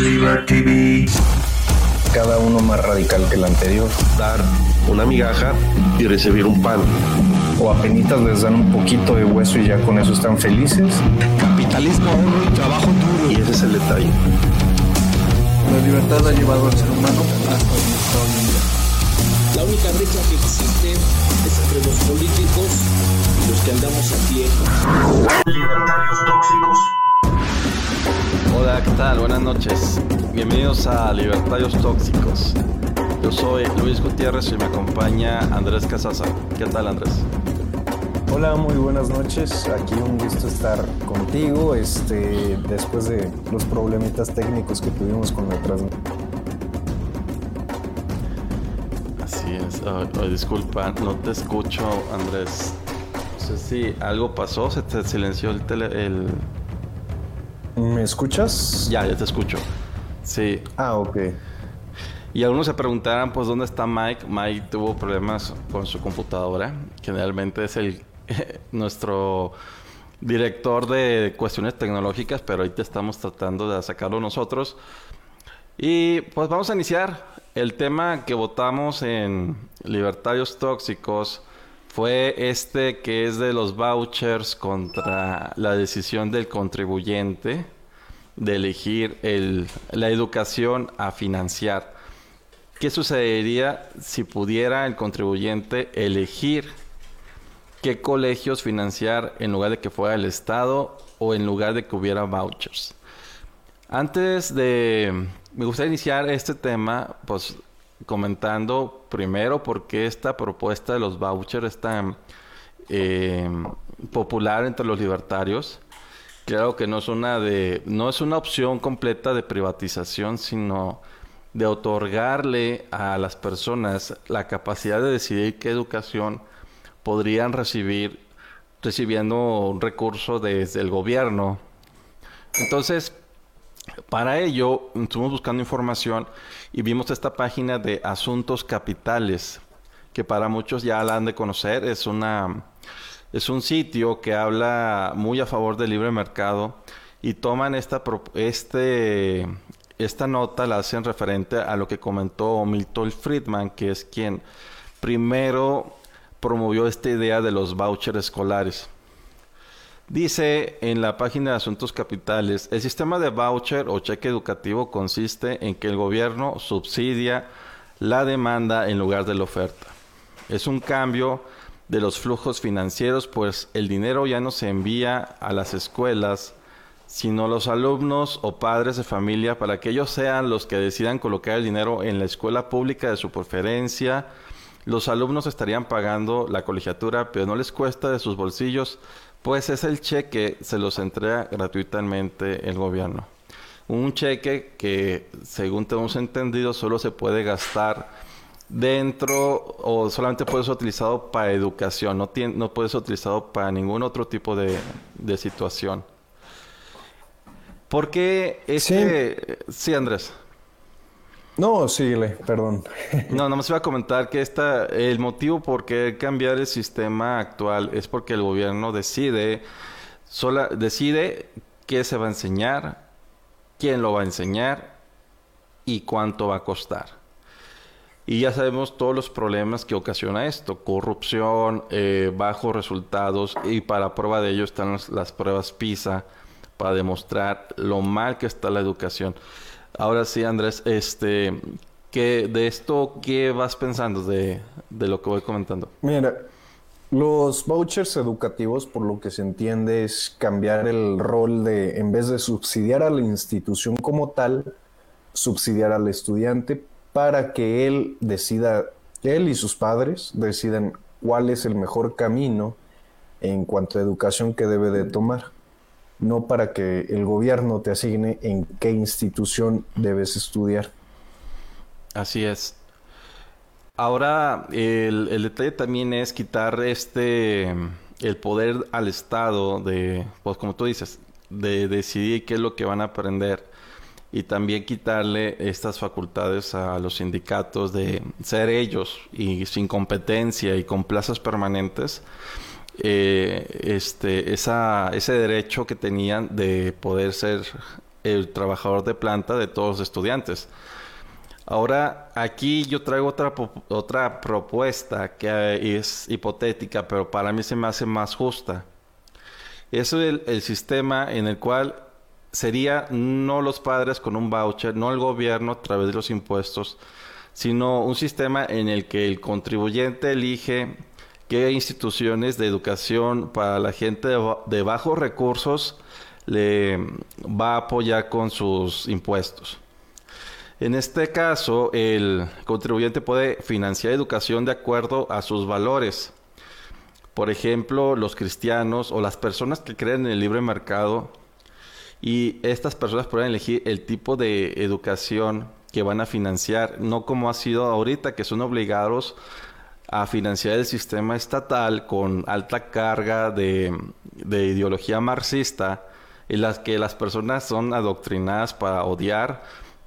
Liberty Cada uno más radical que el anterior. Dar una migaja y recibir un pan. O apenas les dan un poquito de hueso y ya con eso están felices. Capitalismo, oro y trabajo duro. Y ese es el detalle. La libertad ha llevado al ser humano hasta donde está hoy en día. La única brecha que existe es entre los políticos y los que andamos a pie. Libertarios tóxicos. Hola, ¿qué tal? Buenas noches. Bienvenidos a Libertarios Tóxicos. Yo soy Luis Gutiérrez y me acompaña Andrés Casasa. ¿Qué tal, Andrés? Hola, muy buenas noches. Aquí un gusto estar contigo. Este, después de los problemitas técnicos que tuvimos con la transmisión. Así es. Oh, oh, disculpa, no te escucho, Andrés. No sé si algo pasó, se te silenció el tele, el... ¿Me escuchas? Ya, ya te escucho. Sí. Ah, ok. Y algunos se preguntarán, pues, ¿dónde está Mike? Mike tuvo problemas con su computadora. Generalmente es el nuestro director de cuestiones tecnológicas, pero ahorita estamos tratando de sacarlo nosotros. Y pues vamos a iniciar. El tema que votamos en Libertarios Tóxicos fue este que es de los vouchers contra la decisión del contribuyente de elegir el, la educación a financiar. ¿Qué sucedería si pudiera el contribuyente elegir qué colegios financiar en lugar de que fuera el Estado o en lugar de que hubiera vouchers? Antes de... Me gustaría iniciar este tema, pues comentando primero por qué esta propuesta de los vouchers es tan eh, popular entre los libertarios. Claro que no es una de, no es una opción completa de privatización, sino de otorgarle a las personas la capacidad de decidir qué educación podrían recibir recibiendo un recurso desde el gobierno. Entonces, para ello, estuvimos buscando información y vimos esta página de Asuntos Capitales, que para muchos ya la han de conocer. Es, una, es un sitio que habla muy a favor del libre mercado y toman esta, este, esta nota, la hacen referente a lo que comentó Milton Friedman, que es quien primero promovió esta idea de los vouchers escolares. Dice en la página de Asuntos Capitales, el sistema de voucher o cheque educativo consiste en que el gobierno subsidia la demanda en lugar de la oferta. Es un cambio de los flujos financieros, pues el dinero ya no se envía a las escuelas, sino a los alumnos o padres de familia para que ellos sean los que decidan colocar el dinero en la escuela pública de su preferencia. Los alumnos estarían pagando la colegiatura, pero no les cuesta de sus bolsillos pues es el cheque, se los entrega gratuitamente el gobierno. Un cheque que, según tenemos entendido, solo se puede gastar dentro o solamente puede ser utilizado para educación, no, tiene, no puede ser utilizado para ningún otro tipo de, de situación. ¿Por qué ese... Sí, sí Andrés. No, síguele, perdón. no, no me iba a comentar que esta, el motivo por qué cambiar el sistema actual es porque el gobierno decide, sola, decide qué se va a enseñar, quién lo va a enseñar y cuánto va a costar. Y ya sabemos todos los problemas que ocasiona esto, corrupción, eh, bajos resultados y para prueba de ello están las pruebas PISA para demostrar lo mal que está la educación. Ahora sí, Andrés, este, ¿qué, de esto, ¿qué vas pensando de, de lo que voy comentando? Mira, los vouchers educativos, por lo que se entiende, es cambiar el rol de, en vez de subsidiar a la institución como tal, subsidiar al estudiante para que él decida, él y sus padres decidan cuál es el mejor camino en cuanto a educación que debe de tomar no para que el gobierno te asigne en qué institución debes estudiar. Así es. Ahora, el, detalle también es quitar este el poder al Estado de, pues como tú dices, de decidir qué es lo que van a aprender y también quitarle estas facultades a los sindicatos de ser ellos y sin competencia y con plazas permanentes eh, este, ese derecho que tenían de poder ser el trabajador de planta de todos los estudiantes. Ahora, aquí yo traigo otra, otra propuesta que es hipotética, pero para mí se me hace más justa. Es el, el sistema en el cual sería no los padres con un voucher, no el gobierno a través de los impuestos, sino un sistema en el que el contribuyente elige qué instituciones de educación para la gente de, bajos recursos le va a apoyar con sus impuestos. En este caso, el contribuyente puede financiar educación de acuerdo a sus valores. Por ejemplo, los cristianos o las personas que creen en el libre mercado y estas personas pueden elegir el tipo de educación que van a financiar, no como ha sido ahorita, que son obligados a financiar el sistema estatal con alta carga de, ideología marxista, en las que las personas son adoctrinadas para odiar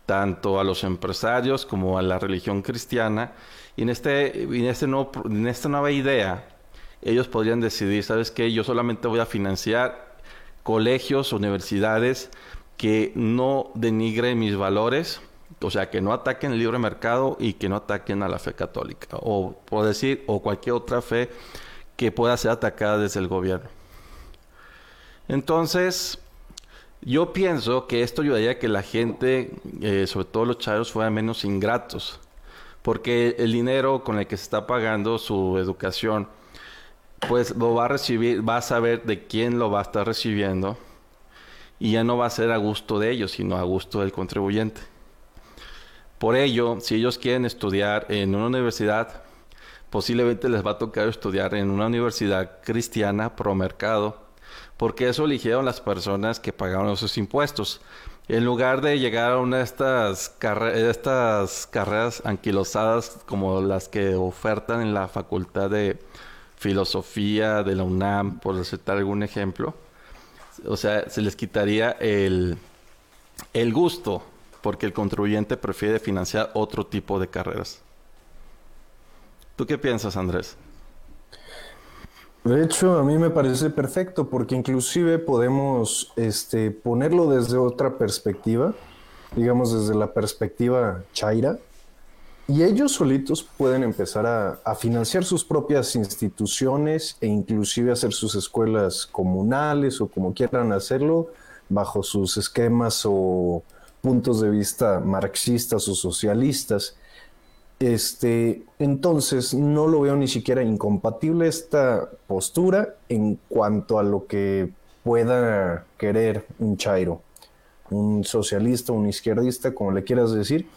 tanto a los empresarios como a la religión cristiana. Y en, este, en, este en esta nueva idea, ellos podrían decidir, ¿sabes qué? Yo solamente voy a financiar colegios, universidades que no denigren mis valores, o sea, que no ataquen el libre mercado y que no ataquen a la fe católica, o por decir, o cualquier otra fe que pueda ser atacada desde el gobierno. Entonces, yo pienso que esto ayudaría a que la gente, eh, sobre todo los chavos, fueran menos ingratos, porque el dinero con el que se está pagando su educación, pues lo va a recibir, va a saber de quién lo va a estar recibiendo y ya no va a ser a gusto de ellos, sino a gusto del contribuyente. Por ello, si ellos quieren estudiar en una universidad, posiblemente les va a tocar estudiar en una universidad cristiana pro mercado, porque eso eligieron las personas que pagaron esos impuestos. En lugar de llegar a una de estas, carreras anquilosadas como las que ofertan en la facultad de, filosofía de la UNAM, por citar algún ejemplo, o sea, se les quitaría el gusto porque el contribuyente prefiere financiar otro tipo de carreras. ¿Tú qué piensas, Andrés? De hecho, a mí me parece perfecto porque inclusive podemos este, ponerlo desde otra perspectiva, digamos desde la perspectiva chaira, y ellos solitos pueden empezar a, financiar sus propias instituciones e inclusive hacer sus escuelas comunales o como quieran hacerlo bajo sus esquemas o puntos de vista marxistas o socialistas. Este, entonces no lo veo ni siquiera incompatible esta postura en cuanto a lo que pueda querer un chairo, un socialista, un izquierdista, como le quieras decir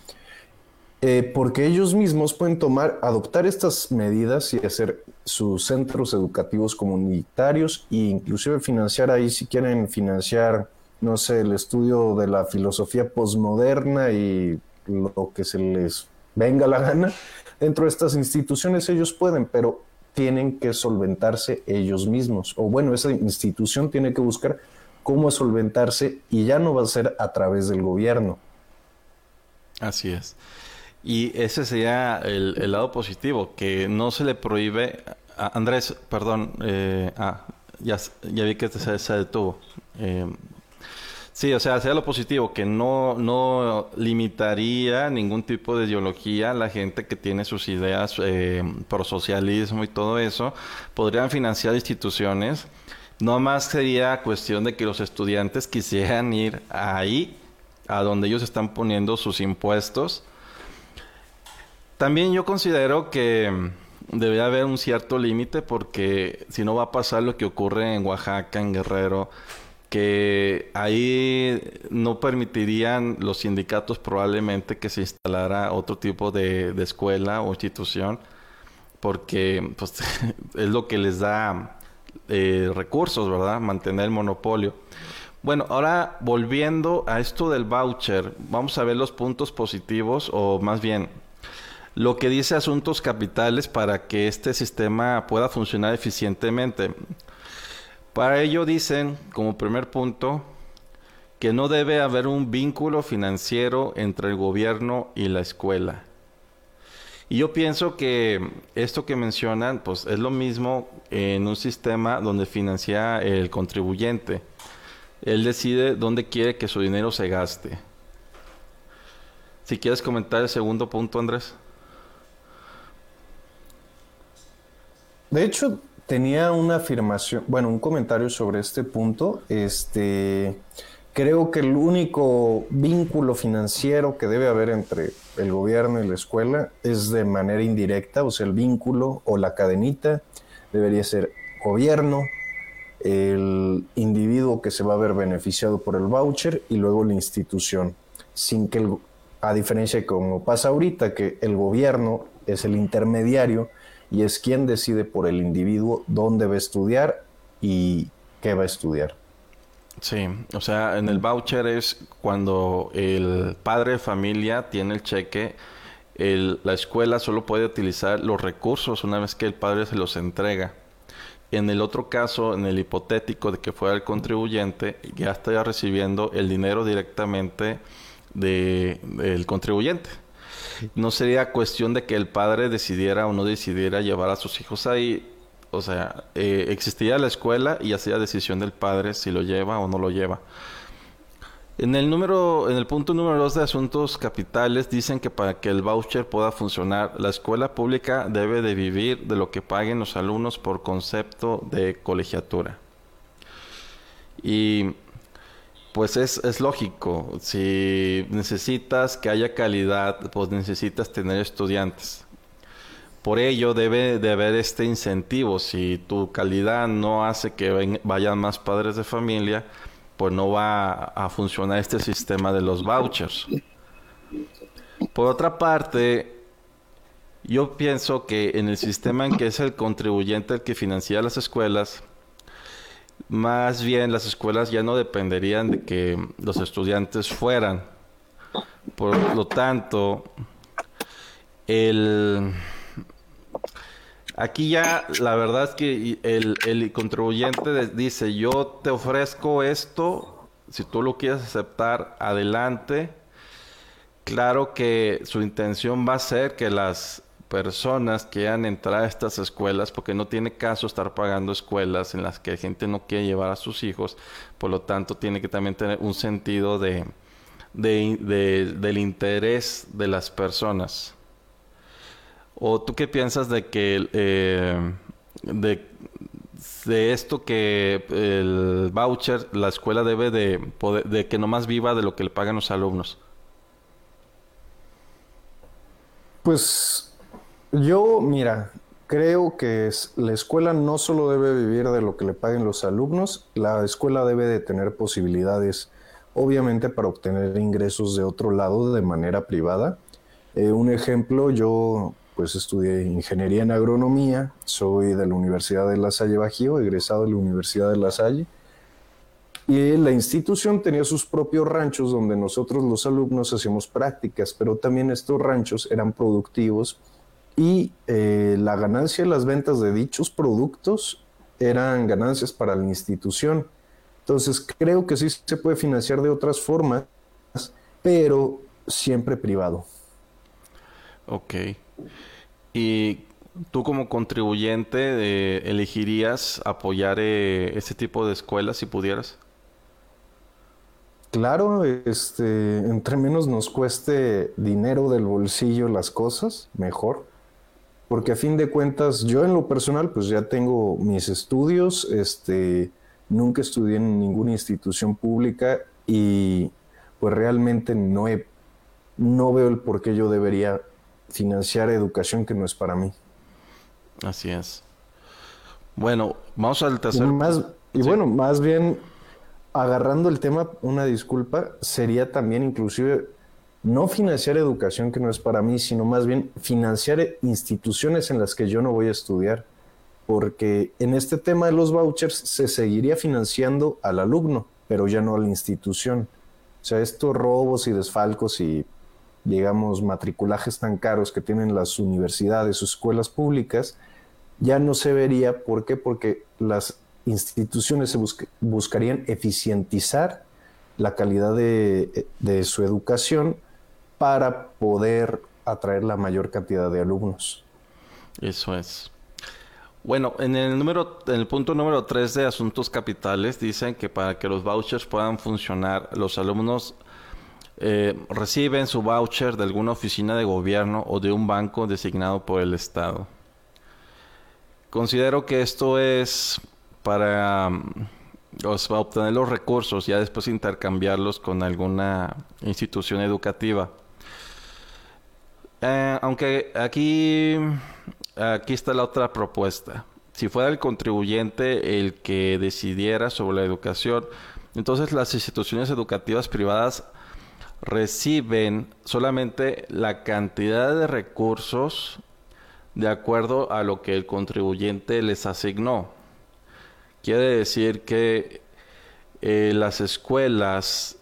eh, porque ellos mismos pueden tomar, adoptar estas medidas y hacer sus centros educativos comunitarios e inclusive financiar ahí si quieren financiar, no sé, el estudio de la filosofía posmoderna y lo que se les venga la gana. Dentro de estas instituciones ellos pueden, pero tienen que solventarse ellos mismos. O bueno, esa institución tiene que buscar cómo solventarse y ya no va a ser a través del gobierno. Así es. Y ese sería el, lado positivo, que no se le prohíbe... Andrés, perdón, eh, ah, ya, ya vi que se, se detuvo. Eh, sí, o sea, sería lo positivo, que no, no limitaría ningún tipo de ideología la gente que tiene sus ideas eh, pro socialismo y todo eso. Podrían financiar instituciones. No más sería cuestión de que los estudiantes quisieran ir ahí, a donde ellos están poniendo sus impuestos también yo considero que debería haber un cierto límite porque si no va a pasar lo que ocurre en Oaxaca, en Guerrero, que ahí no permitirían los sindicatos probablemente que se instalara otro tipo de, escuela o institución porque pues, es lo que les da eh, recursos, ¿verdad? Mantener el monopolio. Bueno, ahora volviendo a esto del voucher, vamos a ver los puntos positivos o más bien lo que dice asuntos capitales para que este sistema pueda funcionar eficientemente. Para ello dicen, como primer punto, que no debe haber un vínculo financiero entre el gobierno y la escuela. Y yo pienso que esto que mencionan, pues es lo mismo en un sistema donde financia el contribuyente. Él decide dónde quiere que su dinero se gaste. Si quieres comentar el segundo punto, Andrés. De hecho, tenía una afirmación, bueno, un comentario sobre este punto. Este, creo que el único vínculo financiero que debe haber entre el gobierno y la escuela es de manera indirecta, o sea, el vínculo o la cadenita debería ser gobierno, el individuo que se va a ver beneficiado por el voucher y luego la institución, sin que el, a diferencia de como pasa ahorita, que el gobierno es el intermediario y es quien decide por el individuo dónde va a estudiar y qué va a estudiar. Sí, o sea, en el voucher es cuando el padre de familia tiene el cheque, el, la escuela solo puede utilizar los recursos una vez que el padre se los entrega. En el otro caso, en el hipotético de que fuera el contribuyente, ya estaría recibiendo el dinero directamente de, del contribuyente. No sería cuestión de que el padre decidiera o no decidiera llevar a sus hijos ahí. O sea, eh, existiría la escuela y hacía decisión del padre si lo lleva o no lo lleva. En el número, en el punto número dos de asuntos capitales dicen que para que el voucher pueda funcionar, la escuela pública debe de vivir de lo que paguen los alumnos por concepto de colegiatura. Y pues es, es lógico, si necesitas que haya calidad, pues necesitas tener estudiantes. Por ello debe de haber este incentivo. Si tu calidad no hace que vayan más padres de familia, pues no va a funcionar este sistema de los vouchers. Por otra parte, yo pienso que en el sistema en que es el contribuyente el que financia las escuelas, más bien las escuelas ya no dependerían de que los estudiantes fueran. Por lo tanto, el Aquí ya la verdad es que el, contribuyente dice, yo te ofrezco esto, si tú lo quieres aceptar, adelante. Claro que su intención va a ser que las personas quieran entrar a estas escuelas, porque no tiene caso estar pagando escuelas en las que gente no quiere llevar a sus hijos, por lo tanto tiene que también tener un sentido de, del interés de las personas. ¿O tú qué piensas de que eh, de, de, esto que el voucher, la escuela debe de, poder, de que nomás viva de lo que le pagan los alumnos? Pues yo, mira, creo que la escuela no solo debe vivir de lo que le paguen los alumnos, la escuela debe de tener posibilidades, obviamente, para obtener ingresos de otro lado de manera privada. Eh, un ejemplo, yo pues estudié ingeniería en agronomía, soy de la Universidad de La Salle Bajío, egresado de la Universidad de La Salle. Y la institución tenía sus propios ranchos donde nosotros los alumnos hacíamos prácticas, pero también estos ranchos eran productivos y eh, la ganancia de las ventas de dichos productos eran ganancias para la institución. Entonces creo que sí se puede financiar de otras formas, pero siempre privado. Ok. Y tú como contribuyente eh, elegirías apoyar eh, este tipo de escuelas si pudieras. Claro, este, entre menos nos cueste dinero del bolsillo las cosas, mejor. Porque a fin de cuentas, yo en lo personal, pues ya tengo mis estudios, este, nunca estudié en ninguna institución pública y pues realmente no he, no veo el por qué yo debería financiar educación que no es para mí. Así es. Bueno, vamos al tercer. Y, más, y bueno, más bien agarrando el tema, una disculpa, sería también inclusive no financiar educación que no es para mí, sino más bien financiar instituciones en las que yo no voy a estudiar. Porque en este tema de los vouchers se seguiría financiando al alumno, pero ya no a la institución. O sea, estos robos y desfalcos y digamos, matriculajes tan caros que tienen las universidades o escuelas públicas, ya no se vería. ¿Por qué? Porque las instituciones se buscarían eficientizar la calidad de, su educación para poder atraer la mayor cantidad de alumnos. Eso es. Bueno, en el número, en el punto número 3 de asuntos capitales dicen que para que los vouchers puedan funcionar, los alumnos eh, reciben su voucher de alguna oficina de gobierno o de un banco designado por el Estado. Considero que esto es para mm, obtener los recursos, ya después intercambiarlos con alguna institución educativa. Eh, aunque aquí, aquí está la otra propuesta. Si fuera el contribuyente el que decidiera sobre la educación, entonces las instituciones educativas privadas reciben solamente la cantidad de recursos de acuerdo a lo que el contribuyente les asignó. Quiere decir que eh, las escuelas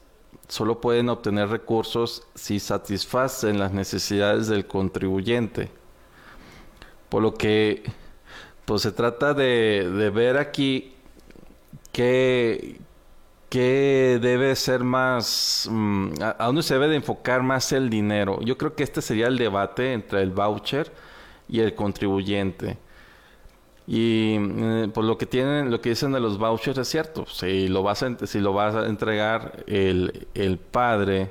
solo pueden obtener recursos si satisfacen las necesidades del contribuyente. Por lo que pues se trata de, ver aquí qué, debe ser más, mm, a, dónde se debe de enfocar más el dinero. Yo creo que este sería el debate entre el voucher y el contribuyente. Y eh, pues lo que tienen, lo que dicen de los vouchers es cierto. Si lo vas a, si lo vas a entregar el, el padre,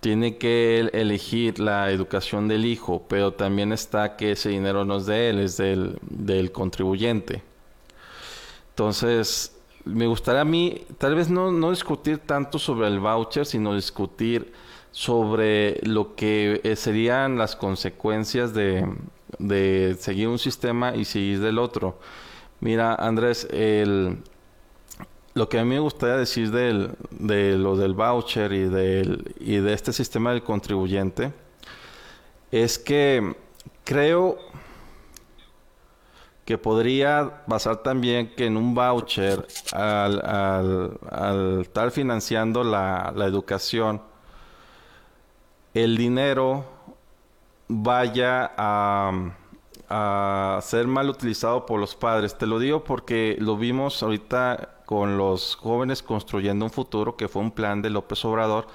tiene que elegir la educación del hijo, pero también está que ese dinero no es de él, es del, del contribuyente. Entonces, me gustaría a mí, tal vez no, no discutir tanto sobre el voucher, sino discutir sobre lo que eh, serían las consecuencias de, de seguir un sistema y seguir del otro. Mira, Andrés, el, lo que a mí me gustaría decir del, de lo del voucher y, del, y de este sistema del contribuyente es que creo que podría basar también que en un voucher, al, al, estar financiando la, la educación, el dinero vaya a, ser mal utilizado por los padres. Te lo digo porque lo vimos ahorita con los jóvenes construyendo un futuro, que fue un plan de López Obrador.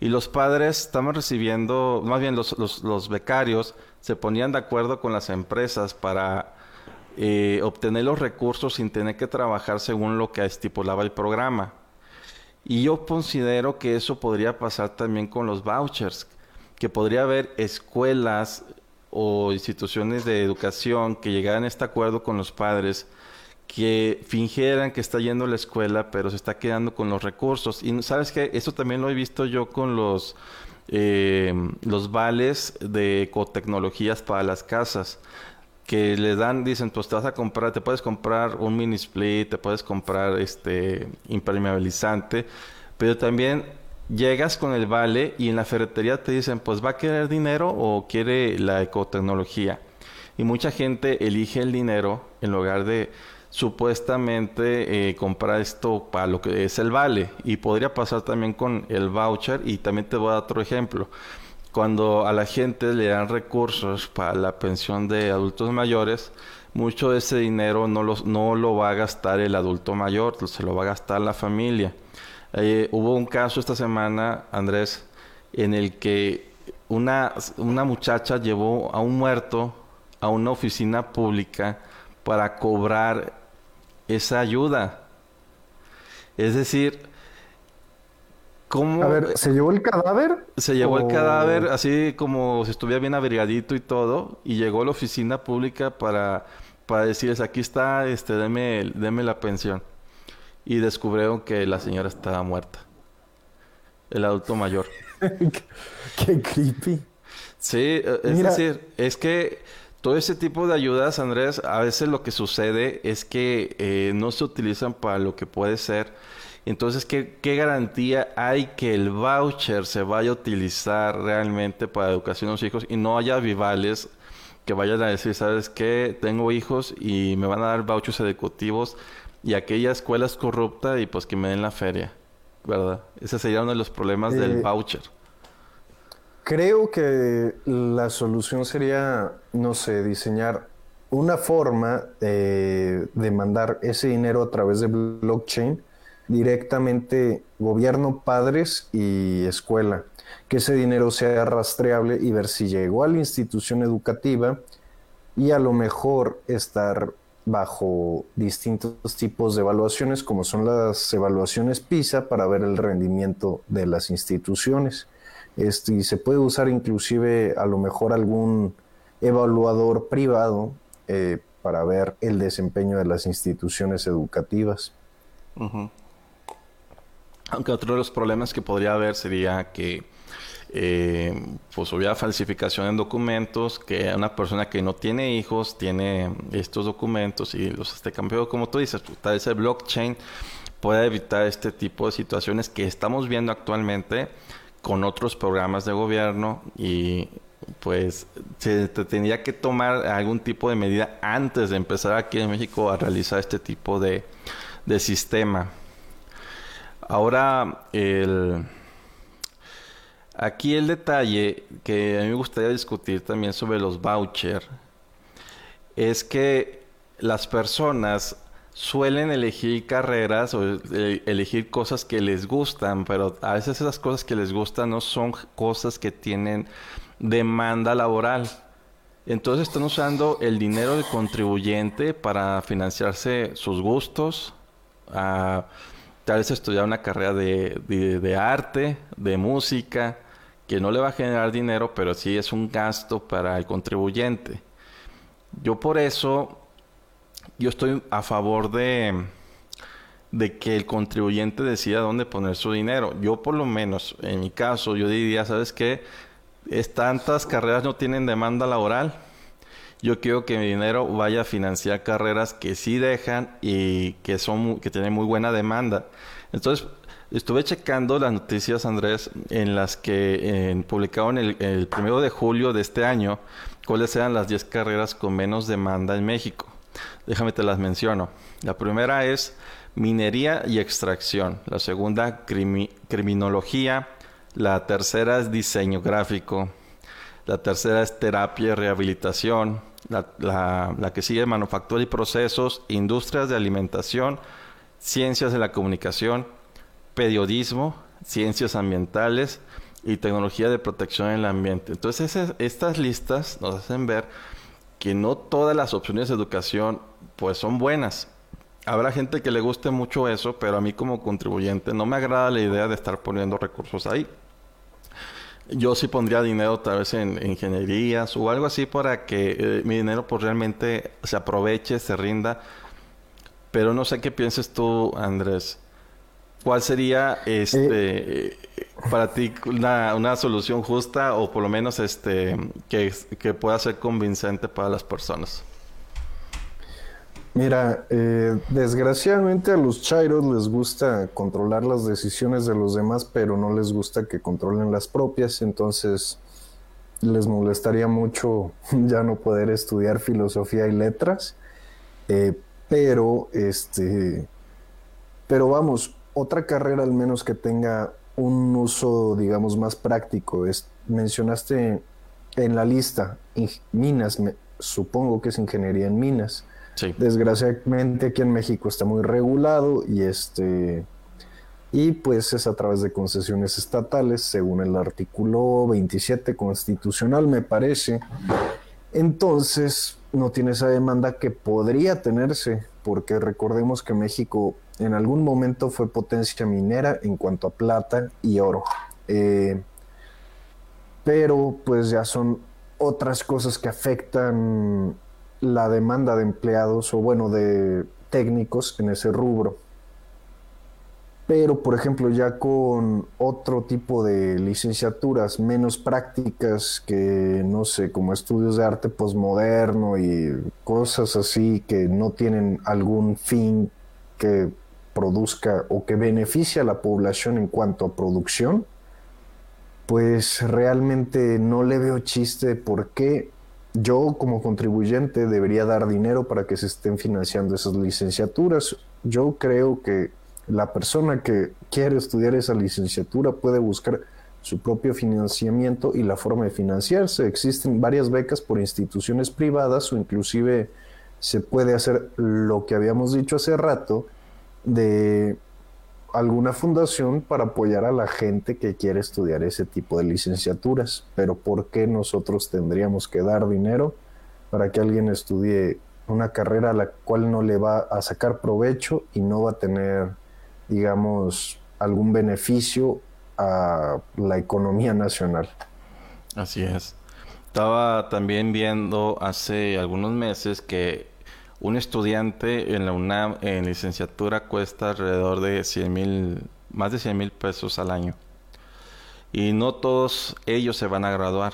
Y los padres estaban recibiendo, más bien los, los, becarios, se ponían de acuerdo con las empresas para eh, obtener los recursos sin tener que trabajar según lo que estipulaba el programa. Y yo considero que eso podría pasar también con los vouchers que podría haber escuelas o instituciones de educación que llegaran a este acuerdo con los padres que fingieran que está yendo a la escuela, pero se está quedando con los recursos. Y sabes que eso también lo he visto yo con los, eh, los vales de ecotecnologías para las casas que le dan, dicen, pues te vas a comprar, te puedes comprar un mini split, te puedes comprar este impermeabilizante, pero también llegas con el vale y en la ferretería te dicen, pues va a querer dinero o quiere la ecotecnología. Y mucha gente elige el dinero en lugar de supuestamente eh, comprar esto para lo que es el vale. Y podría pasar también con el voucher y también te voy a dar otro ejemplo. Cuando a la gente le dan recursos para la pensión de adultos mayores, mucho de ese dinero no, no lo va a gastar el adulto mayor, se lo va a gastar la familia. Eh, hubo un caso esta semana, Andrés, en el que una, una muchacha llevó a un muerto a una oficina pública para cobrar esa ayuda. Es decir, ¿cómo... A ver, ¿se llevó el cadáver? Se llevó el cadáver así como si estuviera bien abrigadito y todo, y llegó a la oficina pública para, para decirles, aquí está, este, deme, deme la pensión y descubrieron que la señora estaba muerta. El adulto mayor. Qué creepy. Sí, e, es decir, es que todo ese tipo de ayudas, Andrés, a veces lo que sucede es que eh, no se utilizan para lo que puede ser. Entonces, ¿qué, ¿qué garantía hay que el voucher se vaya a utilizar realmente para educación de los hijos y no haya vivales que vayan a decir, ¿sabes qué? Tengo hijos y me van a dar vouchers educativos y aquella escuela es corrupta y pues que me den la feria, ¿verdad? Ese sería uno de los problemas del eh, voucher. Creo que la solución sería, no sé, diseñar una forma de mandar ese dinero a través de blockchain directamente gobierno, padres y escuela. Que ese dinero sea rastreable y ver si llegó a la institución educativa y a lo mejor estar bajo distintos tipos de evaluaciones como son las evaluaciones PISA para ver el rendimiento de las instituciones. Este, y se puede usar inclusive a lo mejor algún evaluador privado eh, para ver el desempeño de las instituciones educativas. Aunque otro de los problemas que podría haber sería que eh, pues hubiera falsificación en documentos, que una persona que no tiene hijos tiene estos documentos y los esté cambiando, como tú dices, tal vez el blockchain puede evitar este tipo de situaciones que estamos viendo actualmente con otros programas de gobierno y pues se tendría que tomar algún tipo de medida antes de empezar aquí en México a realizar este tipo de, de sistema. Ahora, el, aquí el detalle que a mí me gustaría discutir también sobre los vouchers es que las personas suelen elegir carreras o eh, elegir cosas que les gustan, pero a veces esas cosas que les gustan no son cosas que tienen demanda laboral. Entonces están usando el dinero del contribuyente para financiarse sus gustos, a tal vez estudiar una carrera de, arte, de música, que no le va a generar dinero, pero sí es un gasto para el contribuyente. Yo por eso, yo estoy a favor de, de que el contribuyente decida dónde poner su dinero. Yo por lo menos, en mi caso, yo diría, ¿sabes qué? Es, tantas carreras no tienen demanda laboral yo quiero que mi dinero vaya a financiar carreras que sí dejan y que son que tienen muy buena demanda. Entonces, estuve checando las noticias, Andrés, en las que eh, publicaron el, primero de julio de este año cuáles eran las 10 carreras con menos demanda en México. Déjame te las menciono. La primera es minería y extracción. La segunda, criminología. La tercera es diseño gráfico. La tercera es terapia y rehabilitación la, que sigue manufactura y procesos, industrias de alimentación, ciencias de la comunicación, periodismo, ciencias ambientales y tecnología de protección del ambiente. Entonces estas listas nos hacen ver que no todas las opciones de educación pues son buenas. Habrá gente que le guste mucho eso, pero a mí como contribuyente no me agrada la idea de estar poniendo recursos ahí. Yo sí pondría dinero tal vez en, ingenierías o algo así para que eh, mi dinero pues realmente se aproveche, se rinda. Pero no sé qué pienses tú, Andrés. ¿Cuál sería este eh, para ti una, una, solución justa o por lo menos este que, que pueda ser convincente para las personas? Mira, eh, desgraciadamente a los chairos les gusta controlar las decisiones de los demás, pero no les gusta que controlen las propias, entonces les molestaría mucho ya no poder estudiar filosofía y letras, eh, pero este, pero vamos, otra carrera al menos que tenga un uso, digamos, más práctico. Es, mencionaste en la lista minas, me, supongo que es ingeniería en minas. Desgraciadamente aquí en México está muy regulado y este y pues es a través de concesiones estatales según el artículo 27 constitucional me parece. Entonces no tiene esa demanda que podría tenerse porque recordemos que México en algún momento fue potencia minera en cuanto a plata y oro. Eh, pero pues ya son otras cosas que afectan la demanda de empleados o bueno, de técnicos en ese rubro. Pero, por ejemplo, ya con otro tipo de licenciaturas menos prácticas que, no sé, como estudios de arte posmoderno y cosas así que no tienen algún fin que produzca o que beneficie a la población en cuanto a producción, pues realmente no le veo chiste por qué yo como contribuyente debería dar dinero para que se estén financiando esas licenciaturas. Yo creo que la persona que quiere estudiar esa licenciatura puede buscar su propio financiamiento y la forma de financiarse. Existen varias becas por instituciones privadas o inclusive se puede hacer lo que habíamos dicho hace rato de alguna fundación para apoyar a la gente que quiere estudiar ese tipo de licenciaturas. Pero ¿por qué nosotros tendríamos que dar dinero? para que alguien estudie una carrera a la cual no le va a sacar provecho y no va a tener, digamos, algún beneficio a la economía nacional. Así es. Estaba también viendo hace algunos meses que un estudiante en la UNAM en licenciatura cuesta alrededor de 100 mil, más de 100 mil pesos al año. Y no todos ellos se van a graduar.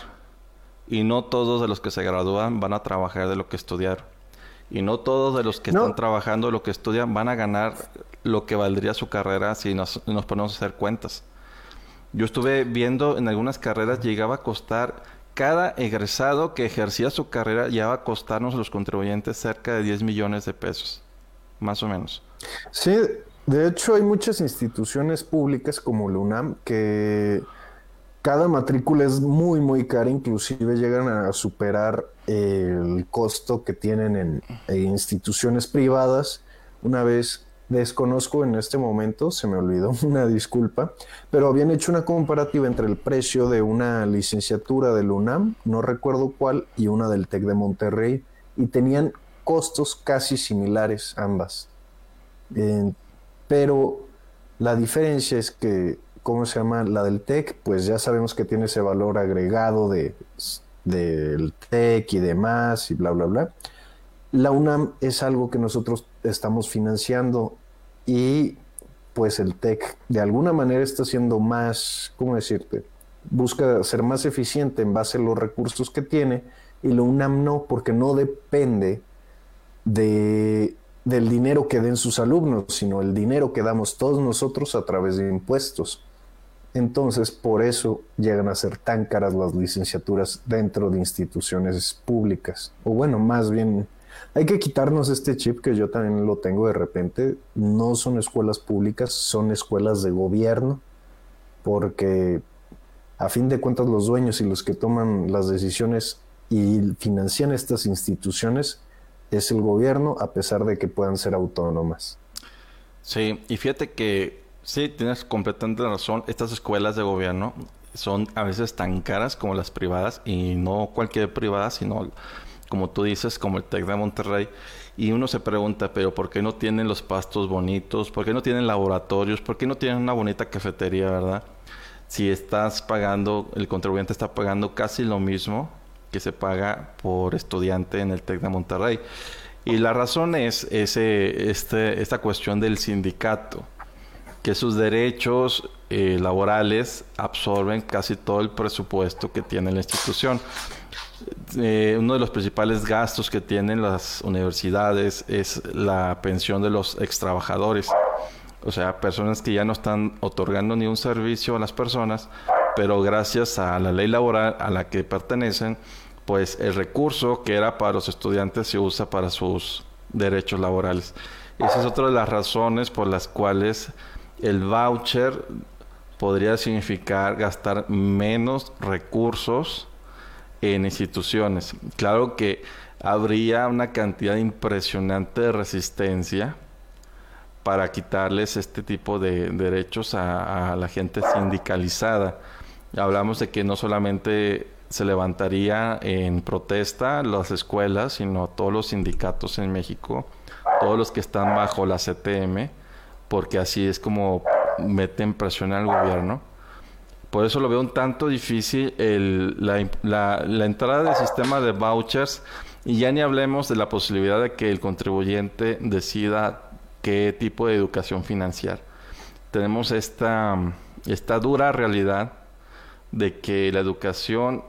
Y no todos de los que se gradúan van a trabajar de lo que estudiaron. Y no todos de los que No. están trabajando de lo que estudian van a ganar lo que valdría su carrera si nos, nos ponemos a hacer cuentas. Yo estuve viendo en algunas carreras llegaba a costar cada egresado que ejercía su carrera llegaba a costarnos a los contribuyentes cerca de 10 millones de pesos, más o menos. Sí, de hecho hay muchas instituciones públicas como la UNAM que cada matrícula es muy, muy cara, inclusive llegan a superar el costo que tienen en, en instituciones privadas. Una vez desconozco en este momento, se me olvidó, una disculpa, pero habían hecho una comparativa entre el precio de una licenciatura del UNAM, no recuerdo cuál, y una del TEC de Monterrey, y tenían costos casi similares ambas. Pero la diferencia es que, ¿cómo se llama? La del TEC, pues ya sabemos que tiene ese valor agregado de, del TEC y demás y bla, bla, bla. La UNAM es algo que nosotros estamos financiando y pues el TEC de alguna manera está siendo más, ¿cómo decirte? Busca ser más eficiente en base a los recursos que tiene y la UNAM no, porque no depende de, del dinero que den sus alumnos, sino el dinero que damos todos nosotros a través de impuestos. Entonces, por eso llegan a ser tan caras las licenciaturas dentro de instituciones públicas. O bueno, más bien, hay que quitarnos este chip que yo también lo tengo de repente. No son escuelas públicas, son escuelas de gobierno, porque a fin de cuentas los dueños y los que toman las decisiones y financian estas instituciones es el gobierno, a pesar de que puedan ser autónomas. Sí, y fíjate que sí, tienes completamente razón. Estas escuelas de gobierno son a veces tan caras como las privadas y no cualquier privada, sino como tú dices, como el TEC de Monterrey. Y uno se pregunta, pero ¿por qué no tienen los pastos bonitos? ¿Por qué no tienen laboratorios? ¿Por qué no tienen una bonita cafetería, verdad? Si estás pagando, el contribuyente está pagando casi lo mismo que se paga por estudiante en el TEC de Monterrey. Y la razón es ese, este, esta cuestión del sindicato, que sus derechos eh, laborales absorben casi todo el presupuesto que tiene la institución. Eh, uno de los principales gastos que tienen las universidades es la pensión de los extrabajadores. O sea, personas que ya no están otorgando ni un servicio a las personas, pero gracias a la ley laboral a la que pertenecen, pues el recurso que era para los estudiantes se usa para sus derechos laborales. Esa es otra de las razones por las cuales el voucher podría significar gastar menos recursos en instituciones. Claro que habría una cantidad impresionante de resistencia para quitarles este tipo de derechos a, la gente sindicalizada. Hablamos de que no solamente se levantaría en protesta las escuelas, sino todos los sindicatos en México, todos los que están bajo la CTM, porque así es como meten presión al gobierno. Por eso lo veo un tanto difícil el, la, la, entrada del sistema de vouchers y ya ni hablemos de la posibilidad de que el contribuyente decida qué tipo de educación financiar. Tenemos esta, esta dura realidad de que la educación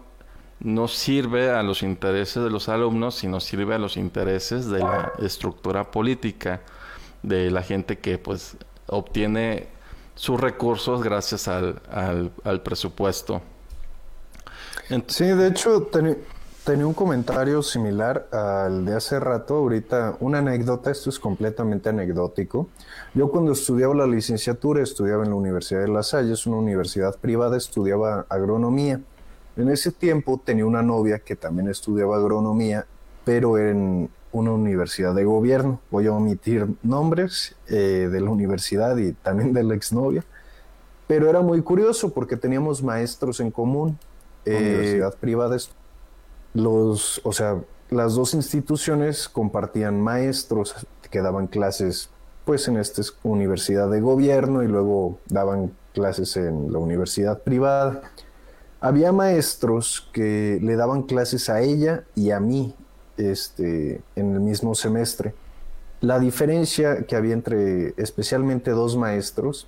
no sirve a los intereses de los alumnos, sino sirve a los intereses de la estructura política, de la gente que pues obtiene sus recursos gracias al, al, presupuesto. Sí, de hecho, ten, tenía un comentario similar al de hace rato. Ahorita, una anécdota, esto es completamente anecdótico. Yo cuando estudiaba la licenciatura, estudiaba en la Universidad de La Salle, es una universidad privada, estudiaba agronomía. En ese tiempo tenía una novia que también estudiaba agronomía, pero en una universidad de gobierno. Voy a omitir nombres eh, de la universidad y también de la exnovia. Pero era muy curioso porque teníamos maestros en común, eh, universidad privada, los, o sea, las dos instituciones compartían maestros que daban clases pues en esta universidad de gobierno y luego daban clases en la universidad privada. Había maestros que le daban clases a ella y a mí este, en el mismo semestre. La diferencia que había entre especialmente dos maestros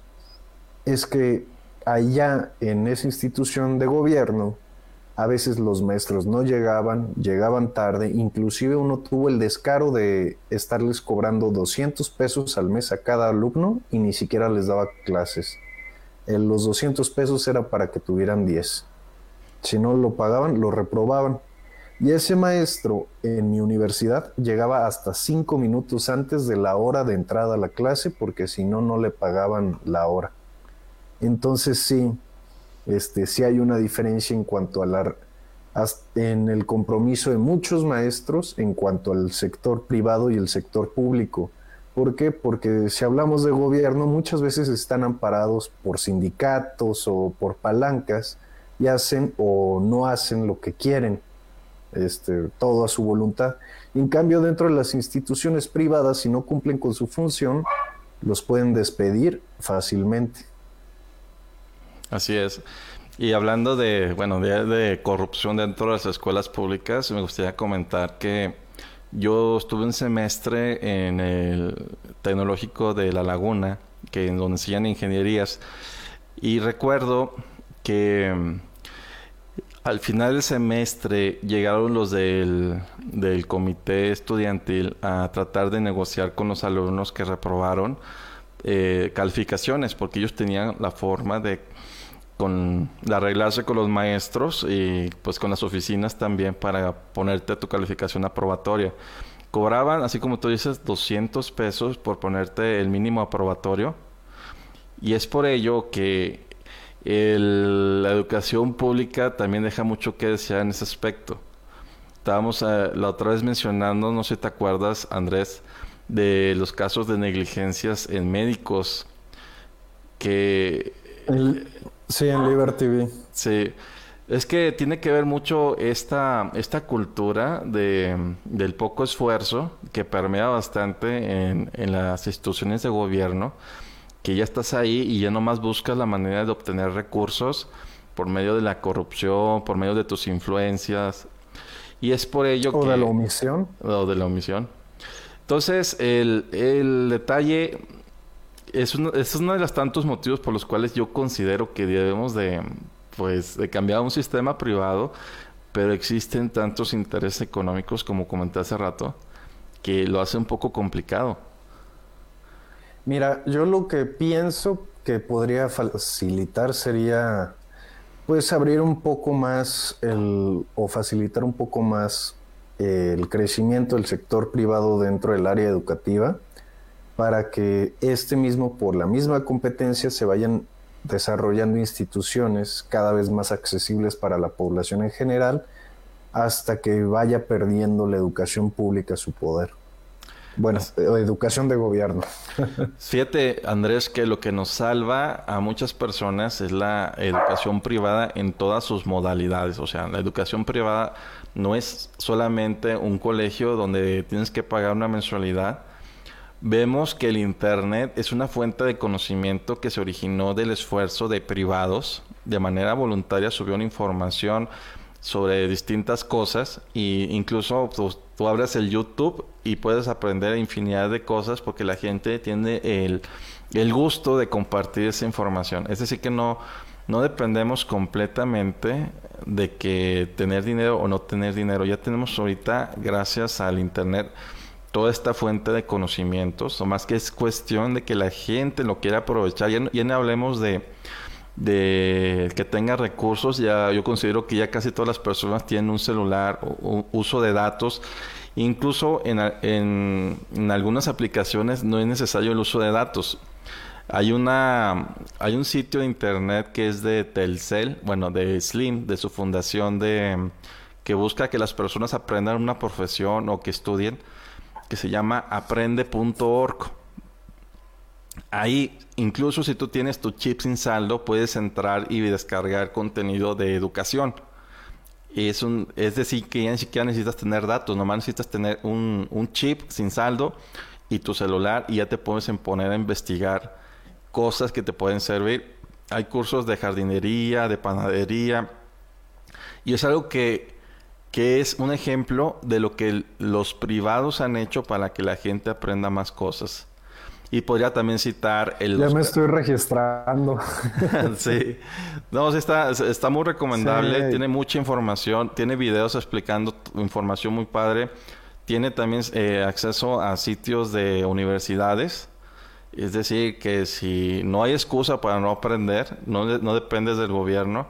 es que allá en esa institución de gobierno a veces los maestros no llegaban, llegaban tarde, inclusive uno tuvo el descaro de estarles cobrando 200 pesos al mes a cada alumno y ni siquiera les daba clases. los 200 pesos era para que tuvieran 10. Si no lo pagaban, lo reprobaban. Y ese maestro en mi universidad llegaba hasta cinco minutos antes de la hora de entrada a la clase porque si no, no le pagaban la hora. Entonces sí, este, sí hay una diferencia en cuanto a la, en el compromiso de muchos maestros en cuanto al sector privado y el sector público. ¿Por qué? Porque si hablamos de gobierno, muchas veces están amparados por sindicatos o por palancas y hacen o no hacen lo que quieren este, todo a su voluntad. En cambio, dentro de las instituciones privadas, si no cumplen con su función, los pueden despedir fácilmente. Así es. Y hablando de, bueno, de, corrupción dentro de las escuelas públicas, me gustaría comentar que yo estuve un semestre en el tecnológico de La Laguna, que en donde enseñan ingenierías, y recuerdo que al final del semestre llegaron los del, comité estudiantil a tratar de negociar con los alumnos que reprobaron eh, calificaciones, porque ellos tenían la forma de, con, arreglarse con los maestros y pues con las oficinas también para ponerte tu calificación aprobatoria. Cobraban, así como tú dices, 200 pesos por ponerte el mínimo aprobatorio. Y es por ello que la educación pública también deja mucho que desear en ese aspecto. Estábamos eh, la otra vez mencionando, no sé si te acuerdas, Andrés, de los casos de negligencias en médicos que... sí, en Liberty TV. Sí. Es que tiene que ver mucho esta, esta cultura de, del poco esfuerzo que permea bastante en, en las instituciones de gobierno que ya estás ahí y ya nomás buscas la manera de obtener recursos por medio de la corrupción, por medio de tus influencias. Y es por ello que... O de la omisión. O de la omisión. Entonces, el, el detalle es uno, es uno de los tantos motivos por los cuales yo considero que debemos de, pues, de cambiar un sistema privado, pero existen tantos intereses económicos, como comenté hace rato, que lo hace un poco complicado. Mira, yo lo que pienso que podría facilitar sería pues abrir un poco más el, o facilitar un poco más el crecimiento del sector privado dentro del área educativa para que este mismo, por la misma competencia, se vayan desarrollando instituciones cada vez más accesibles para la población en general hasta que vaya perdiendo la educación pública su poder. Bueno, educación de gobierno. Fíjate, Andrés, que lo que nos salva a muchas personas es la educación privada en todas sus modalidades. O sea, la educación privada no es solamente un colegio donde tienes que pagar una mensualidad. Vemos que el Internet es una fuente de conocimiento que se originó del esfuerzo de privados. De manera voluntaria subió una información sobre distintas cosas e incluso pues, tú abres el YouTube y puedes aprender infinidad de cosas porque la gente tiene el, el gusto de compartir esa información. Es decir, que no, no dependemos completamente de que tener dinero o no tener dinero. Ya tenemos ahorita, gracias al Internet, toda esta fuente de conocimientos, o más que es cuestión de que la gente lo quiera aprovechar. Ya ya no hablemos de de que tenga recursos. Ya yo considero que ya casi todas las personas tienen un celular o, uso de datos. Incluso en, en, algunas aplicaciones no es necesario el uso de datos. Hay una hay un sitio de internet que es de Telcel, bueno, de Slim, de su fundación de que busca que las personas aprendan una profesión o que estudien, que se llama aprende.org. Ahí, incluso si tú tienes tu chip sin saldo, puedes entrar y descargar contenido de educación. Es, decir, que ya ni siquiera necesitas tener datos, nomás necesitas tener un, un chip sin saldo y tu celular y ya te puedes poner a investigar cosas que te pueden servir. Hay cursos de jardinería, de panadería y es algo que, que es un ejemplo de lo que los privados han hecho para que la gente aprenda más cosas. Y podría también citar el... Ya me estoy registrando. sí. No, sí está, está muy recomendable. Sí. Tiene mucha información. Tiene videos explicando información muy padre. Tiene también eh, acceso a sitios de universidades. Es decir, que si no hay excusa para no aprender, no, no dependes del gobierno.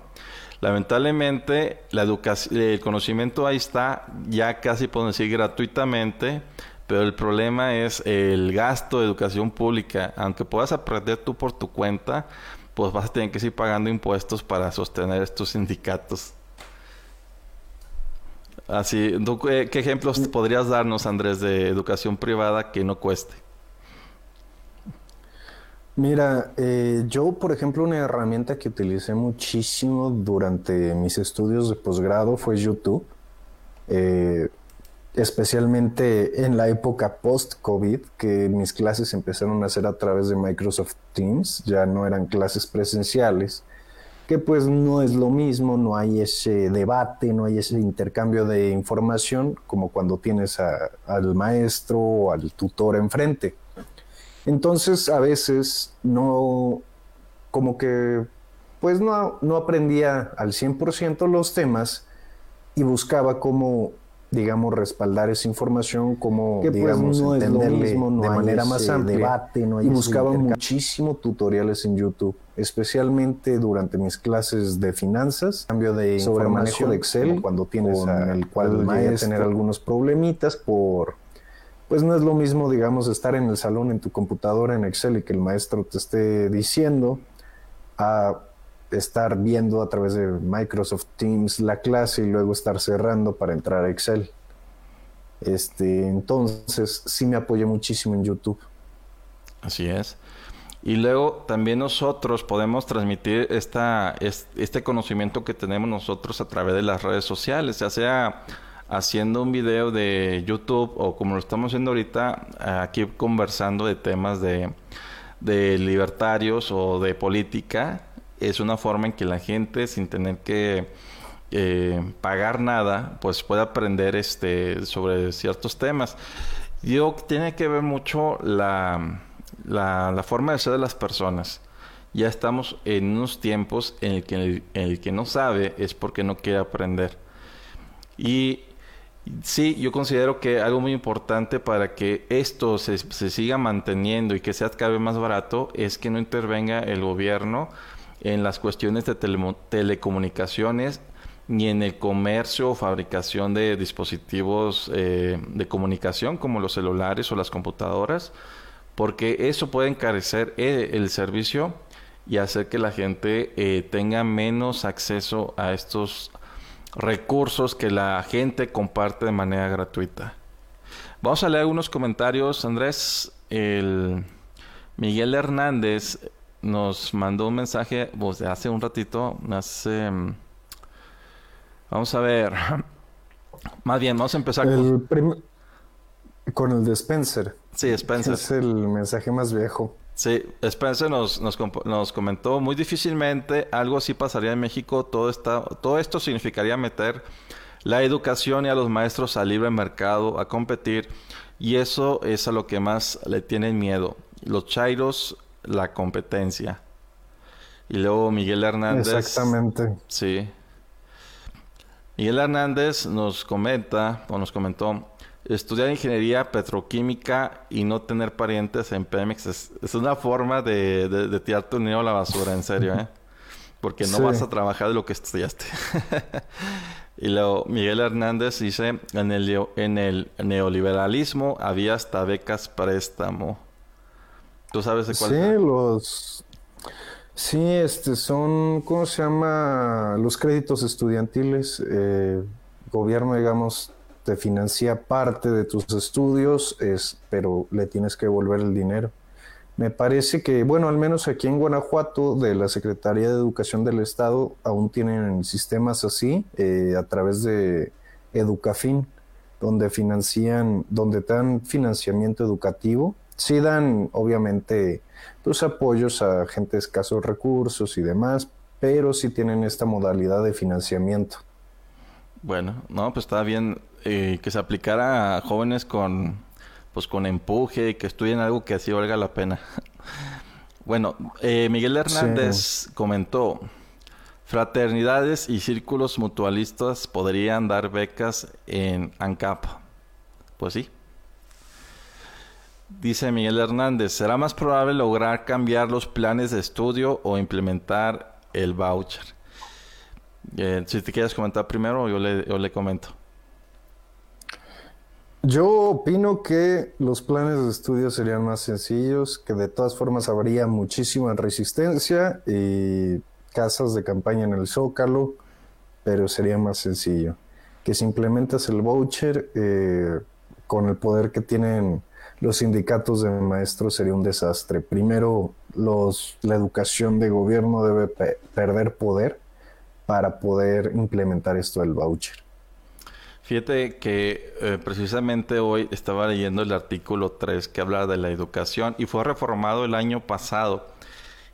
Lamentablemente, la educación, el conocimiento ahí está, ya casi podemos decir gratuitamente, pero el problema es el gasto de educación pública. Aunque puedas aprender tú por tu cuenta, pues vas a tener que seguir pagando impuestos para sostener estos sindicatos. Así, ¿tú qué, qué ejemplos podrías darnos, Andrés, de educación privada que no cueste? Mira, eh, yo, por ejemplo, una herramienta que utilicé muchísimo durante mis estudios de posgrado fue YouTube, eh, especialmente en la época post-COVID, que mis clases empezaron a hacer a través de Microsoft Teams, ya no eran clases presenciales, que pues no es lo mismo, no hay ese debate, no hay ese intercambio de información como cuando tienes al maestro o al tutor enfrente. Entonces a veces no, como que, pues no, no aprendía al 100% los temas y buscaba cómo, digamos, respaldar esa información, como, Que, pues, digamos, no es lo entenderle mismo, no de manera más amplia. debate, no hay y buscaba muchísimo tutoriales en YouTube, especialmente durante mis clases de finanzas, cambio de Sobre manejo de Excel, cuando tienes a- el cual a tener algunos problemitas por pues no es lo mismo, digamos, estar en el salón en tu computadora en Excel y que el maestro te esté diciendo a estar viendo a través de Microsoft Teams la clase y luego estar cerrando para entrar a Excel. Este, entonces sí me apoyé muchísimo en YouTube. Así es. Y luego también nosotros podemos transmitir este conocimiento que tenemos nosotros a través de las redes sociales, ya sea haciendo un video de YouTube o como lo estamos haciendo ahorita, aquí conversando de temas de, de libertarios o de política. Es una forma en que la gente, sin tener que eh, pagar nada, pues puede aprender este, sobre ciertos temas. Yo tiene que ver mucho la, la, forma de ser de las personas. Ya estamos en unos tiempos en el que el, el que no sabe es porque no quiere aprender. Y sí, yo considero que algo muy importante para que esto se, se siga manteniendo y que sea cada vez más barato es que no intervenga el gobierno en las cuestiones de telecomunicaciones ni en el comercio o fabricación de dispositivos eh, de comunicación como los celulares o las computadoras, porque eso puede encarecer eh, el servicio y hacer que la gente eh, tenga menos acceso a estos recursos que la gente comparte de manera gratuita. Vamos a leer algunos comentarios, Andrés. El Miguel Hernández nos mandó un mensaje pues, de hace un ratito, hace... mm, Vamos a ver. Más bien, vamos a empezar con... El prim- con el de Spencer. Sí, Spencer. Es el mensaje más viejo. Sí, Spencer nos, nos, nos comentó muy difícilmente algo así pasaría en México. Todo, está, todo esto significaría meter la educación y a los maestros al libre mercado a competir. Y eso es a lo que más le tienen miedo. Los chairos, la competencia. Y luego Miguel Hernández. Exactamente. Sí. Miguel Hernández nos comenta, o nos comentó, estudiar ingeniería petroquímica y no tener parientes en Pemex es, es una forma de, de, de tirar tu dinero a la basura, en serio, ¿eh? Porque no Sí. vas a trabajar de lo que estudiaste. y luego Miguel Hernández dice, en el, en el neoliberalismo había hasta becas préstamo. ¿Tú sabes de cuál? Sí, los... Sí, este son, ¿cómo se llama? Los créditos estudiantiles. Eh, gobierno, digamos, te financia parte de tus estudios, es, pero le tienes que devolver el dinero. Me parece que, bueno, al menos aquí en Guanajuato, de la Secretaría de Educación del Estado, aún tienen sistemas así, eh, a través de Educafin, donde financian, donde dan financiamiento educativo. Sí dan, obviamente, pues apoyos a gente de escasos recursos y demás, pero sí tienen esta modalidad de financiamiento. Bueno, no, pues está bien eh, que se aplicara a jóvenes con, pues con empuje y que estudien algo que así valga la pena. bueno, eh, Miguel Hernández comentó, fraternidades y círculos mutualistas podrían dar becas en ANCAP. Pues sí. Dice Miguel Hernández, ¿será más probable lograr cambiar los planes de estudio o implementar el voucher? Eh, si te quieres comentar primero, yo le, yo le comento. Yo opino que los planes de estudio serían más sencillos, que de todas formas habría muchísima resistencia y casas de campaña en el Zócalo, pero sería más sencillo. Que si implementas el voucher eh, con el poder que tienen los sindicatos de maestros sería un desastre. Primero, los, la educación de gobierno debe pe perder poder para poder implementar esto del voucher. Fíjate que eh, precisamente hoy estaba leyendo el artículo 3 que habla de la educación y fue reformado el año pasado.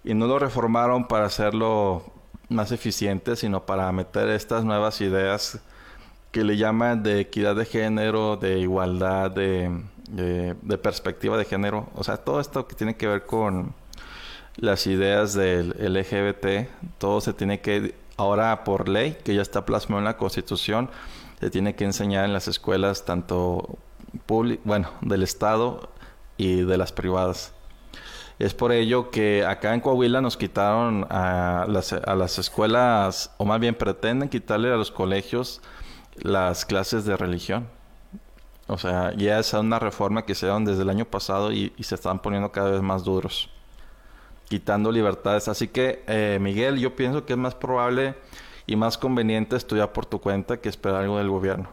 Y no lo reformaron para hacerlo más eficiente, sino para meter estas nuevas ideas que le llaman de equidad de género, de igualdad, de, de, de perspectiva de género. O sea, todo esto que tiene que ver con las ideas del LGBT, todo se tiene que, ahora por ley, que ya está plasmado en la Constitución, se tiene que enseñar en las escuelas tanto bueno, del Estado y de las privadas. Es por ello que acá en Coahuila nos quitaron a las, a las escuelas, o más bien pretenden quitarle a los colegios las clases de religión. O sea, ya es una reforma que se dan desde el año pasado y, y, se están poniendo cada vez más duros, quitando libertades. Así que, eh, Miguel, yo pienso que es más probable y más conveniente estudiar por tu cuenta que esperar algo del gobierno.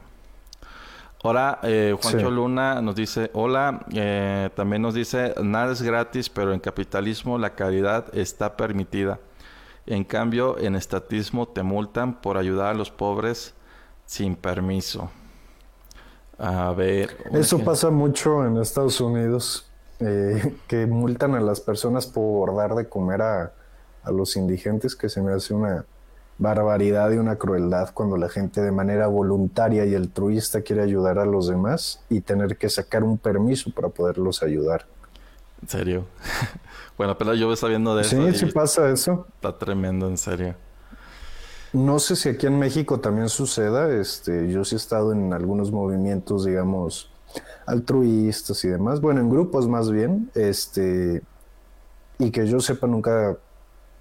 Ahora, eh, Juancho sí. Luna nos dice, hola, eh, también nos dice, nada es gratis, pero en capitalismo la caridad está permitida. En cambio, en estatismo te multan por ayudar a los pobres sin permiso. A ver. Eso ejemplo. pasa mucho en Estados Unidos, eh, que multan a las personas por dar de comer a, a los indigentes, que se me hace una, barbaridad y una crueldad cuando la gente de manera voluntaria y altruista quiere ayudar a los demás y tener que sacar un permiso para poderlos ayudar. ¿En serio? bueno, pero yo está viendo de eso. Sí, sí pasa eso. Está tremendo, en serio. No sé si aquí en México también suceda. Este, yo sí he estado en algunos movimientos, digamos, altruistas y demás. Bueno, en grupos más bien. Este, y que yo sepa, nunca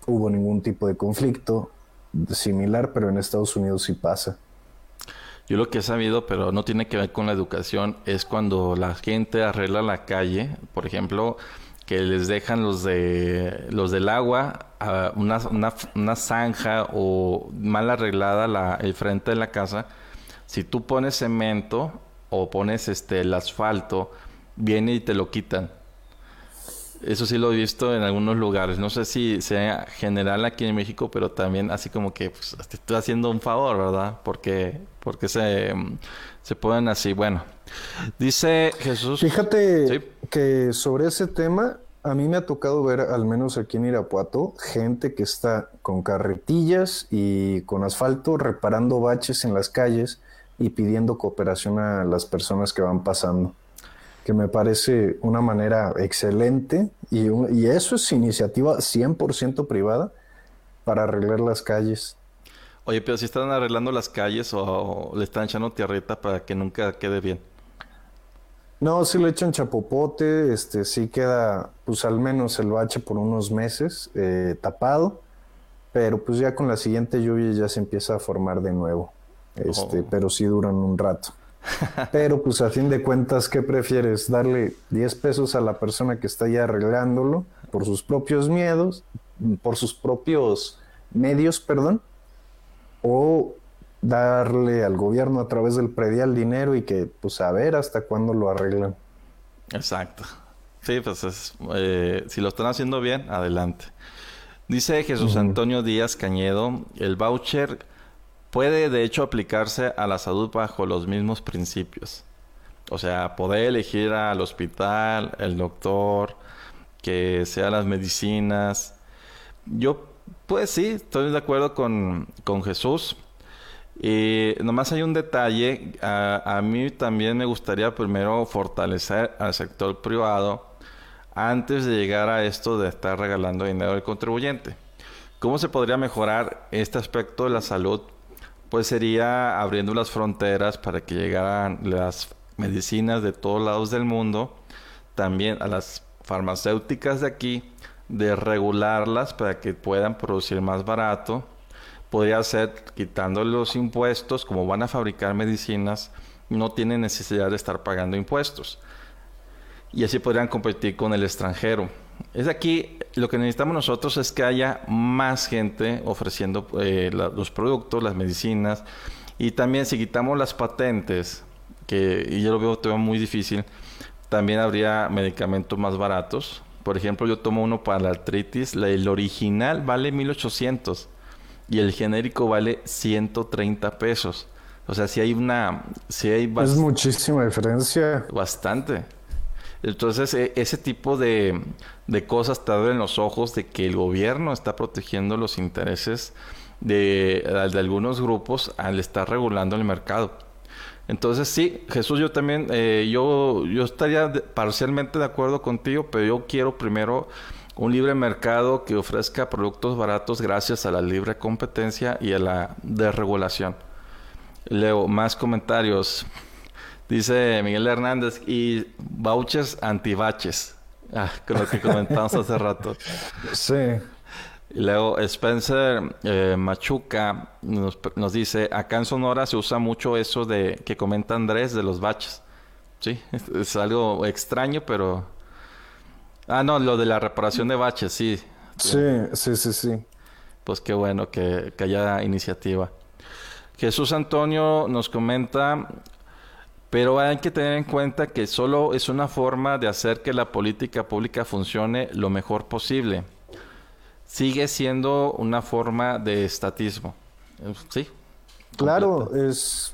hubo ningún tipo de conflicto similar, pero en Estados Unidos sí pasa. Yo lo que he sabido, pero no tiene que ver con la educación, es cuando la gente arregla la calle, por ejemplo, que les dejan los de los del agua uh, una, una, una, zanja o mal arreglada la, el frente de la casa. Si tú pones cemento o pones este el asfalto, viene y te lo quitan. Eso sí lo he visto en algunos lugares. No sé si sea general aquí en México, pero también así como que pues, te estoy haciendo un favor, ¿verdad? Porque, porque se, se ponen así. Bueno, dice Jesús. Fíjate ¿sí? que sobre ese tema, a mí me ha tocado ver, al menos aquí en Irapuato, gente que está con carretillas y con asfalto reparando baches en las calles y pidiendo cooperación a las personas que van pasando que me parece una manera excelente y, y eso es iniciativa 100% privada para arreglar las calles. Oye, pero si están arreglando las calles o, o, le están echando tierrita para que nunca quede bien. No, si le echan chapopote, este sí queda pues al menos el bache por unos meses eh, tapado, pero pues ya con la siguiente lluvia ya se empieza a formar de nuevo. Este, oh. pero sí duran un rato. Pero pues a fin de cuentas, ¿qué prefieres? ¿Darle 10 pesos a la persona que está ya arreglándolo por sus propios miedos, por sus propios medios, perdón? ¿O darle al gobierno a través del predial dinero y que pues a ver hasta cuándo lo arreglan? Exacto. Sí, pues es, eh, si lo están haciendo bien, adelante. Dice Jesús Antonio Díaz Cañedo, el voucher puede de hecho aplicarse a la salud bajo los mismos principios. O sea, poder elegir al hospital, el doctor, que sea las medicinas. Yo, pues sí, estoy de acuerdo con, con Jesús. Y nomás hay un detalle, a, a, mí también me gustaría primero fortalecer al sector privado antes de llegar a esto de estar regalando dinero al contribuyente. ¿Cómo se podría mejorar este aspecto de la salud? Pues sería abriendo las fronteras para que llegaran las medicinas de todos lados del mundo, también a las farmacéuticas de aquí, de regularlas para que puedan producir más barato podría ser quitando los impuestos, como van a fabricar medicinas, no tienen necesidad de estar pagando impuestos. Y así podrían competir con el extranjero. Es aquí, lo que necesitamos nosotros es que haya más gente ofreciendo eh, los productos, las medicinas. Y también si quitamos las patentes, que y yo lo veo todo muy difícil, también habría medicamentos más baratos. Por ejemplo, yo tomo uno para la artritis, el original vale 1800 y el genérico vale 130 pesos. O sea, si hay una... Si hay es muchísima diferencia. Bastante. Entonces, e, ese tipo de, de cosas te abren los ojos de que el gobierno está protegiendo los intereses de, de algunos grupos al estar regulando el mercado. Entonces, sí, Jesús, yo también, eh, yo, yo estaría parcialmente de acuerdo contigo, pero yo quiero primero un libre mercado que ofrezca productos baratos gracias a la libre competencia y a la desregulación. Leo más comentarios. Dice Miguel Hernández y vouchers antibaches. Ah, con lo que comentamos hace rato. Sí. luego Spencer eh, Machuca nos, nos, dice, acá en Sonora se usa mucho eso de que comenta Andrés de los baches. Sí, es, es algo extraño, pero Ah, no, lo de la reparación de baches, sí. Sí, sí, sí, sí. Pues qué bueno que, que haya iniciativa. Jesús Antonio nos comenta, pero hay que tener en cuenta que solo es una forma de hacer que la política pública funcione lo mejor posible. Sigue siendo una forma de estatismo. Sí. Claro, es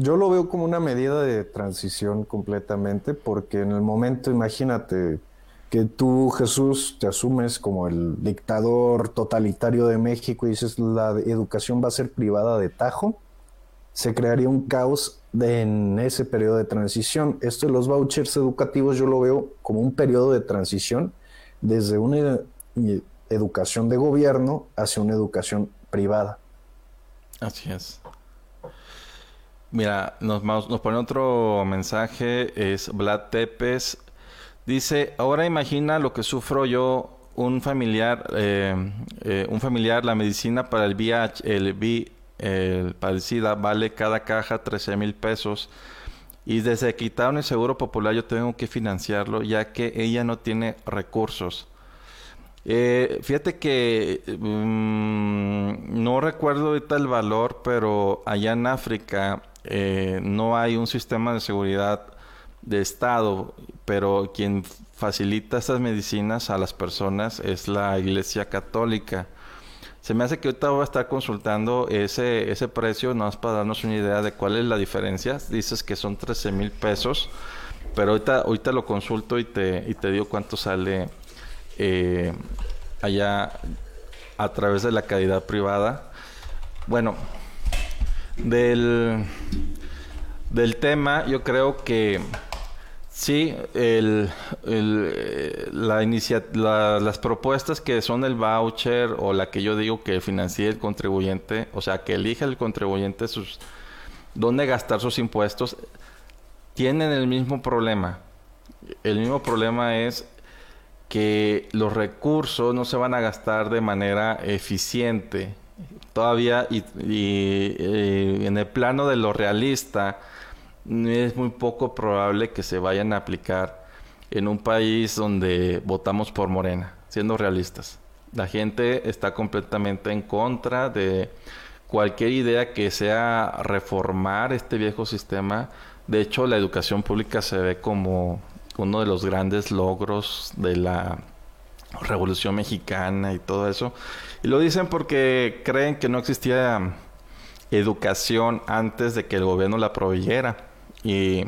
yo lo veo como una medida de transición completamente, porque en el momento, imagínate, que tú, Jesús, te asumes como el dictador totalitario de México y dices la educación va a ser privada de tajo, se crearía un caos en ese periodo de transición. Esto de los vouchers educativos yo lo veo como un periodo de transición desde una educación de gobierno hacia una educación privada. Así es. Mira, nos, nos pone otro mensaje, es Vlad Tepes, Dice, ahora imagina lo que sufro yo, un familiar, eh, eh, un familiar, la medicina para el VIH, el V, el padecida, vale cada caja 13 mil pesos. Y desde que quitaron el seguro popular yo tengo que financiarlo ya que ella no tiene recursos. Eh, fíjate que mmm, no recuerdo ahorita el valor, pero allá en África no hay un sistema de seguridad de Estado, pero quien facilita estas medicinas a las personas es la Iglesia Católica. Se me hace que ahorita voy a estar consultando ese, ese precio, nada más para darnos una idea de cuál es la diferencia. Dices que son 13 mil pesos, pero ahorita, ahorita lo consulto y te, y te digo cuánto sale eh, allá a través de la calidad privada. Bueno, del, del tema, yo creo que Sí, el, la, las propuestas que son el voucher o la que yo digo que financie el contribuyente, o sea, que elija el contribuyente sus dónde gastar sus impuestos, tienen el mismo problema. El mismo problema es que los recursos no se van a gastar de manera eficiente. Todavía y, y en el plano de lo realista, es muy poco probable que se vayan a aplicar en un país donde votamos por Morena, siendo realistas. La gente está completamente en contra de cualquier idea que sea reformar este viejo sistema. De hecho, la educación pública se ve como, uno de los grandes logros de la Revolución Mexicana y todo eso. Y lo dicen porque creen que no existía educación antes de que el gobierno la proveyera. Y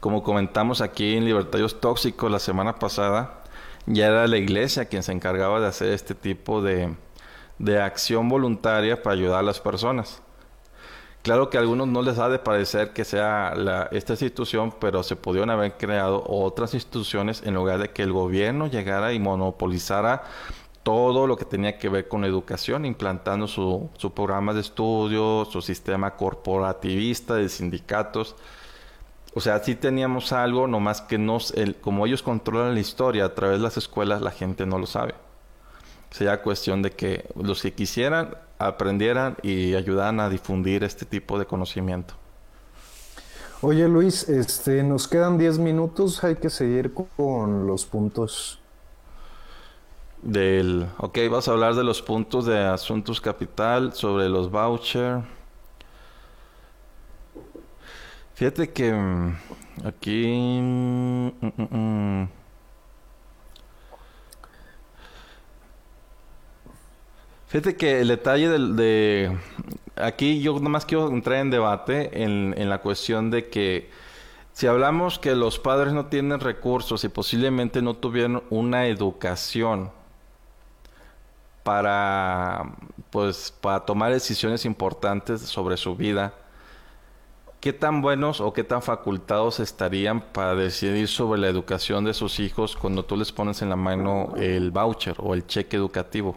como comentamos aquí en Libertarios Tóxicos la semana pasada, ya era la iglesia quien se encargaba de hacer este tipo de, de acción voluntaria para ayudar a las personas. Claro que a algunos no les ha de parecer que sea esta institución, pero se pudieron haber creado otras instituciones en lugar de que el gobierno llegara y monopolizara todo lo que tenía que ver con educación, implantando su, su programa de estudio, su sistema corporativista de sindicatos. O sea, sí teníamos algo, nomás que nos, el, como ellos controlan la historia a través de las escuelas, la gente no lo sabe. Sería cuestión de que los que quisieran aprendieran y ayudaran a difundir este tipo de conocimiento. Oye Luis, este, nos quedan 10 minutos, hay que seguir con los puntos. Del, ok, vas a hablar de los puntos de asuntos capital, sobre los vouchers. Fíjate que mm, aquí... Mm, mm, Fíjate que el detalle del, de... Aquí yo más quiero entrar en debate en, en la cuestión de que si hablamos que los padres no tienen recursos y posiblemente no tuvieron una educación para pues para tomar decisiones importantes sobre su vida, ¿qué tan buenos o qué tan facultados estarían para decidir sobre la educación de sus hijos cuando tú les pones en la mano el voucher o el cheque educativo?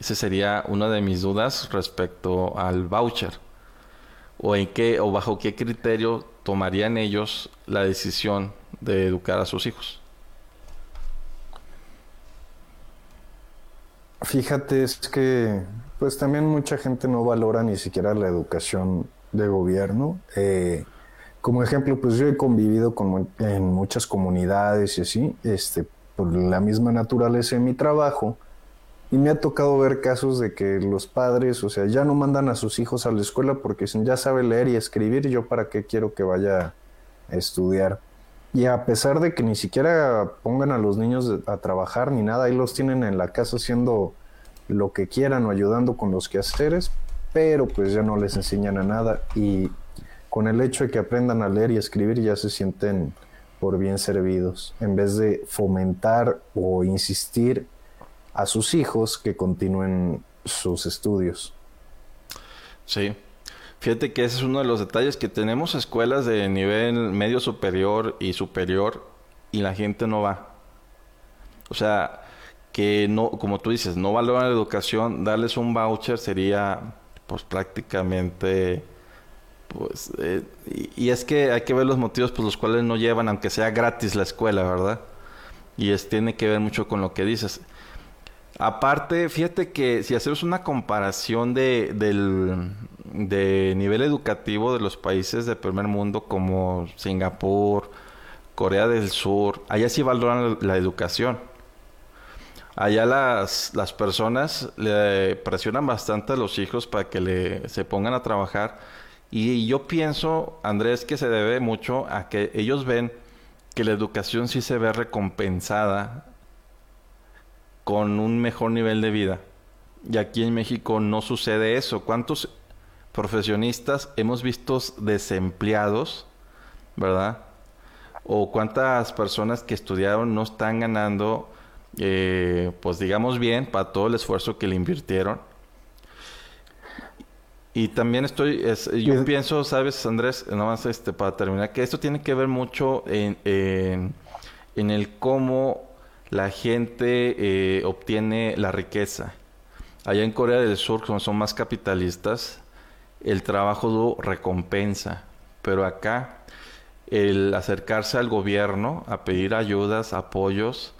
Esa sería una de mis dudas respecto al voucher. O en qué o bajo qué criterio tomarían ellos la decisión de educar a sus hijos. Fíjate, es que pues también mucha gente no valora ni siquiera la educación de gobierno. Eh, como ejemplo, pues yo he convivido con, en muchas comunidades y así, este, por la misma naturaleza de mi trabajo, y me ha tocado ver casos de que los padres, o sea, ya no mandan a sus hijos a la escuela porque ya sabe leer y escribir, yo para qué quiero que vaya a estudiar. Y a pesar de que ni siquiera pongan a los niños a trabajar ni nada, ahí los tienen en la casa haciendo lo que quieran o ayudando con los quehaceres, pero pues ya no les enseñan a nada y con el hecho de que aprendan a leer y escribir ya se sienten por bien servidos, en vez de fomentar o insistir a sus hijos que continúen sus estudios. Sí. Fíjate que ese es uno de los detalles que tenemos escuelas de nivel medio superior y superior y la gente no va. O sea, que no, como tú dices, no valoran la educación, darles un voucher sería pues prácticamente pues eh, y, es que hay que ver los motivos por los cuales no llevan aunque sea gratis la escuela, ¿verdad? Y es tiene que ver mucho con lo que dices. Aparte, fíjate que si hacemos una comparación de, del de nivel educativo de los países del primer mundo como Singapur, Corea del Sur, allá sí valoran la, educación. Allá las, las personas le presionan bastante a los hijos para que le, se pongan a trabajar. Y yo pienso, Andrés, que se debe mucho a que ellos ven que la educación sí se ve recompensada con un mejor nivel de vida. Y aquí en México no sucede eso. ¿Cuántos profesionistas hemos visto desempleados, verdad? O cuántas personas que estudiaron no están ganando, eh, pues digamos bien, para todo el esfuerzo que le invirtieron. Y también estoy, yo pienso, sabes, Andrés, nomás este, para terminar, que esto tiene que ver mucho en, en, en el cómo la gente eh, obtiene la riqueza. Allá en Corea del Sur, como son más capitalistas, el trabajo duro recompensa. Pero acá, el acercarse al gobierno a pedir ayudas, apoyos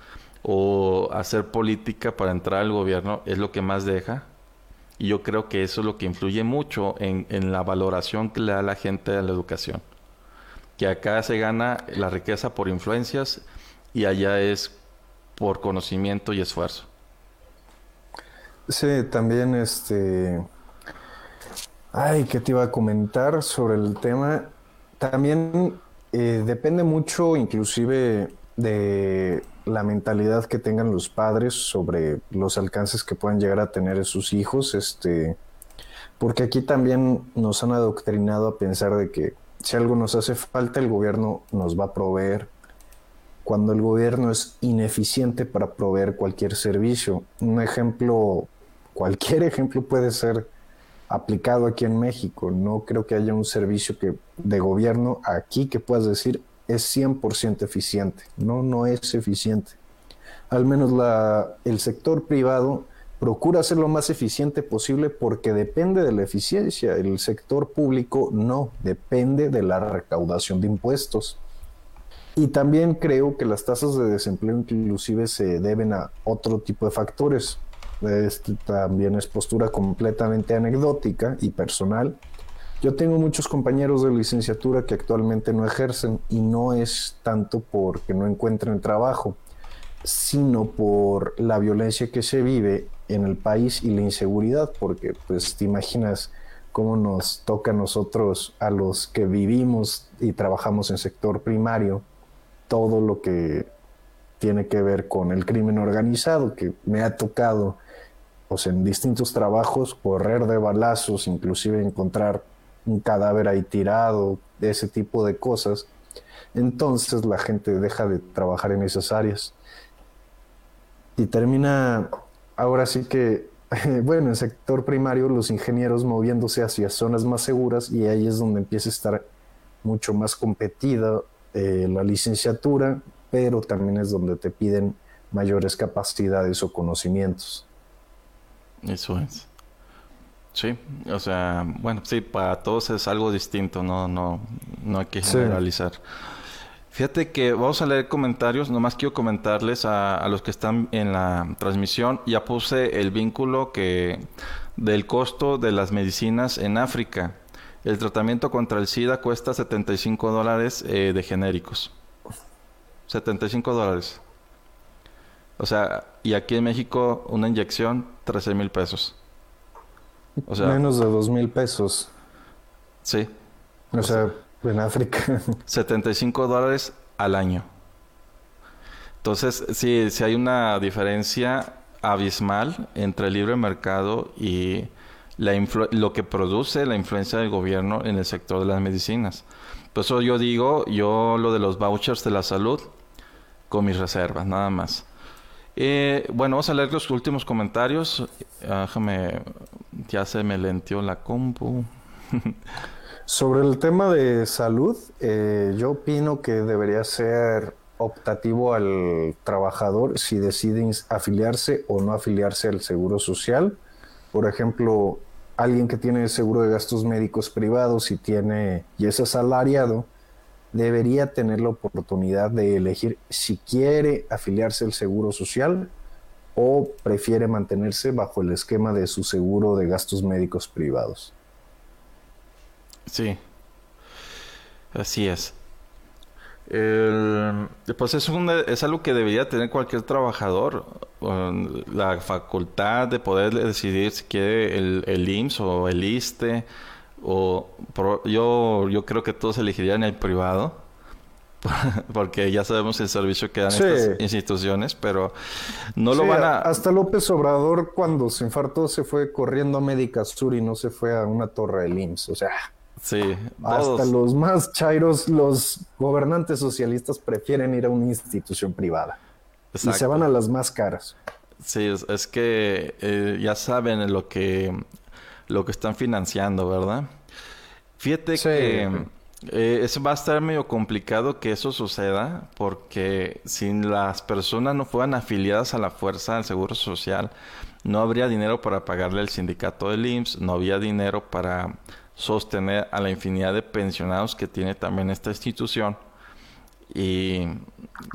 o hacer política para entrar al gobierno es lo que más deja. Y yo creo que eso es lo que influye mucho en, en la valoración que le da la gente a la educación. Que acá se gana la riqueza por influencias y allá es por conocimiento y esfuerzo. Sí, también este... Ay, ¿qué te iba a comentar sobre el tema? También eh, depende mucho inclusive de la mentalidad que tengan los padres sobre los alcances que puedan llegar a tener sus hijos, este, porque aquí también nos han adoctrinado a pensar de que si algo nos hace falta, el gobierno nos va a proveer, cuando el gobierno es ineficiente para proveer cualquier servicio. Un ejemplo, cualquier ejemplo puede ser aplicado aquí en México. No creo que haya un servicio que, de gobierno aquí que puedas decir es 100% eficiente. No, no es eficiente. Al menos la, el sector privado procura ser lo más eficiente posible porque depende de la eficiencia. El sector público no, depende de la recaudación de impuestos. Y también creo que las tasas de desempleo inclusive se deben a otro tipo de factores. Este también es postura completamente anecdótica y personal. Yo tengo muchos compañeros de licenciatura que actualmente no ejercen y no es tanto porque no encuentren trabajo, sino por la violencia que se vive en el país y la inseguridad, porque pues te imaginas cómo nos toca a nosotros, a los que vivimos y trabajamos en sector primario, todo lo que tiene que ver con el crimen organizado, que me ha tocado pues, en distintos trabajos correr de balazos, inclusive encontrar un cadáver ahí tirado, ese tipo de cosas. Entonces la gente deja de trabajar en esas áreas y termina ahora sí que, bueno, en sector primario los ingenieros moviéndose hacia zonas más seguras y ahí es donde empieza a estar mucho más competida eh, la licenciatura, pero también es donde te piden mayores capacidades o conocimientos. Eso es. Sí, o sea, bueno, sí, para todos es algo distinto, no, no, no hay que generalizar. Fíjate que vamos a leer comentarios, nomás quiero comentarles a, a, los que están en la transmisión, ya puse el vínculo que del costo de las medicinas en África. El tratamiento contra el SIDA cuesta 75 dólares eh, de genéricos. 75 dólares. O sea, y aquí en México una inyección, 13 mil pesos. O sea, Menos de 2 mil pesos. Sí. O, o sea, sea, en África. 75 dólares al año. Entonces, sí, sí hay una diferencia abismal entre el libre mercado y la lo que produce la influencia del gobierno en el sector de las medicinas. Por eso yo digo, yo lo de los vouchers de la salud, con mis reservas, nada más. Eh, bueno, vamos a leer los últimos comentarios. Déjame, ya se me lentió la compu. Sobre el tema de salud, eh, yo opino que debería ser optativo al trabajador si decide afiliarse o no afiliarse al seguro social. Por ejemplo, alguien que tiene seguro de gastos médicos privados y tiene y es asalariado, debería tener la oportunidad de elegir si quiere afiliarse al seguro social o prefiere mantenerse bajo el esquema de su seguro de gastos médicos privados. Sí, así es. El, pues es, es algo que debería tener cualquier trabajador, la facultad de poder decidir si quiere el, el IMSS o el ISTE, o yo, yo creo que todos elegirían el privado, porque ya sabemos el servicio que dan estas instituciones, pero no lo van a... Hasta López Obrador cuando se infartó se fue corriendo a Médica Sur y no se fue a una torre del IMSS, o sea... Sí, hasta los más chairos, los gobernantes socialistas prefieren ir a una institución privada. Y se van a las más caras. Sí, es, que eh, ya saben lo que, lo que están financiando, ¿verdad? Fíjate que eh, eso va a estar medio complicado que eso suceda porque si las personas no fueran afiliadas a la fuerza del Seguro Social, no habría dinero para pagarle al sindicato del IMSS, no había dinero para sostener a la infinidad de pensionados que tiene también esta institución. Y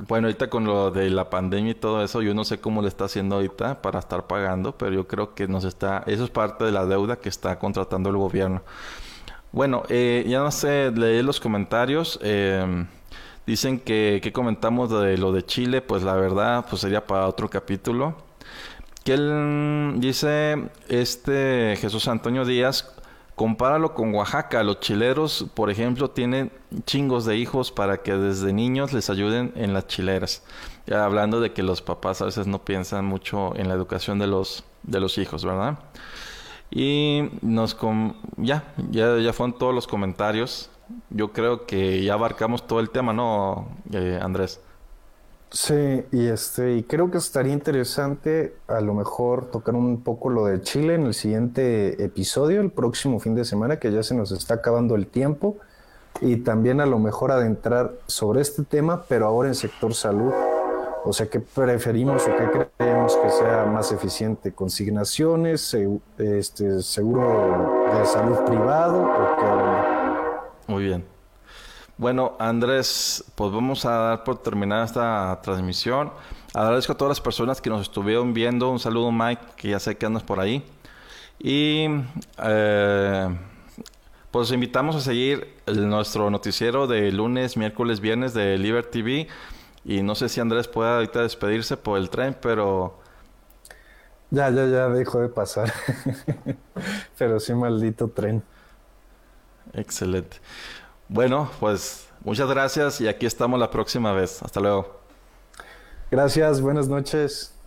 bueno, ahorita con lo de la pandemia y todo eso, yo no sé cómo le está haciendo ahorita para estar pagando, pero yo creo que nos está, eso es parte de la deuda que está contratando el gobierno. Bueno, eh, ya no sé, leí los comentarios. Eh, dicen que, que comentamos de lo de Chile, pues la verdad, pues sería para otro capítulo. Que él dice, este Jesús Antonio Díaz, compáralo con Oaxaca. Los chileros, por ejemplo, tienen chingos de hijos para que desde niños les ayuden en las chileras. Ya hablando de que los papás a veces no piensan mucho en la educación de los, de los hijos, ¿verdad? Y nos com ya, ya, ya fueron todos los comentarios. Yo creo que ya abarcamos todo el tema, ¿no, eh, Andrés? Sí, y este, y creo que estaría interesante a lo mejor tocar un poco lo de Chile en el siguiente episodio, el próximo fin de semana, que ya se nos está acabando el tiempo, y también a lo mejor adentrar sobre este tema, pero ahora en sector salud. O sea, ¿qué preferimos o qué creemos que sea más eficiente? ¿Consignaciones, este, seguro de salud privado o qué? Muy bien. Bueno, Andrés, pues vamos a dar por terminada esta transmisión. Agradezco a todas las personas que nos estuvieron viendo. Un saludo, Mike, que ya sé que andas por ahí. Y eh, pues invitamos a seguir nuestro noticiero de lunes, miércoles, viernes de Liber TV. Y no sé si Andrés pueda ahorita despedirse por el tren, pero... Ya, ya, ya dejó de pasar. pero sí, maldito tren. Excelente. Bueno, pues muchas gracias y aquí estamos la próxima vez. Hasta luego. Gracias, buenas noches.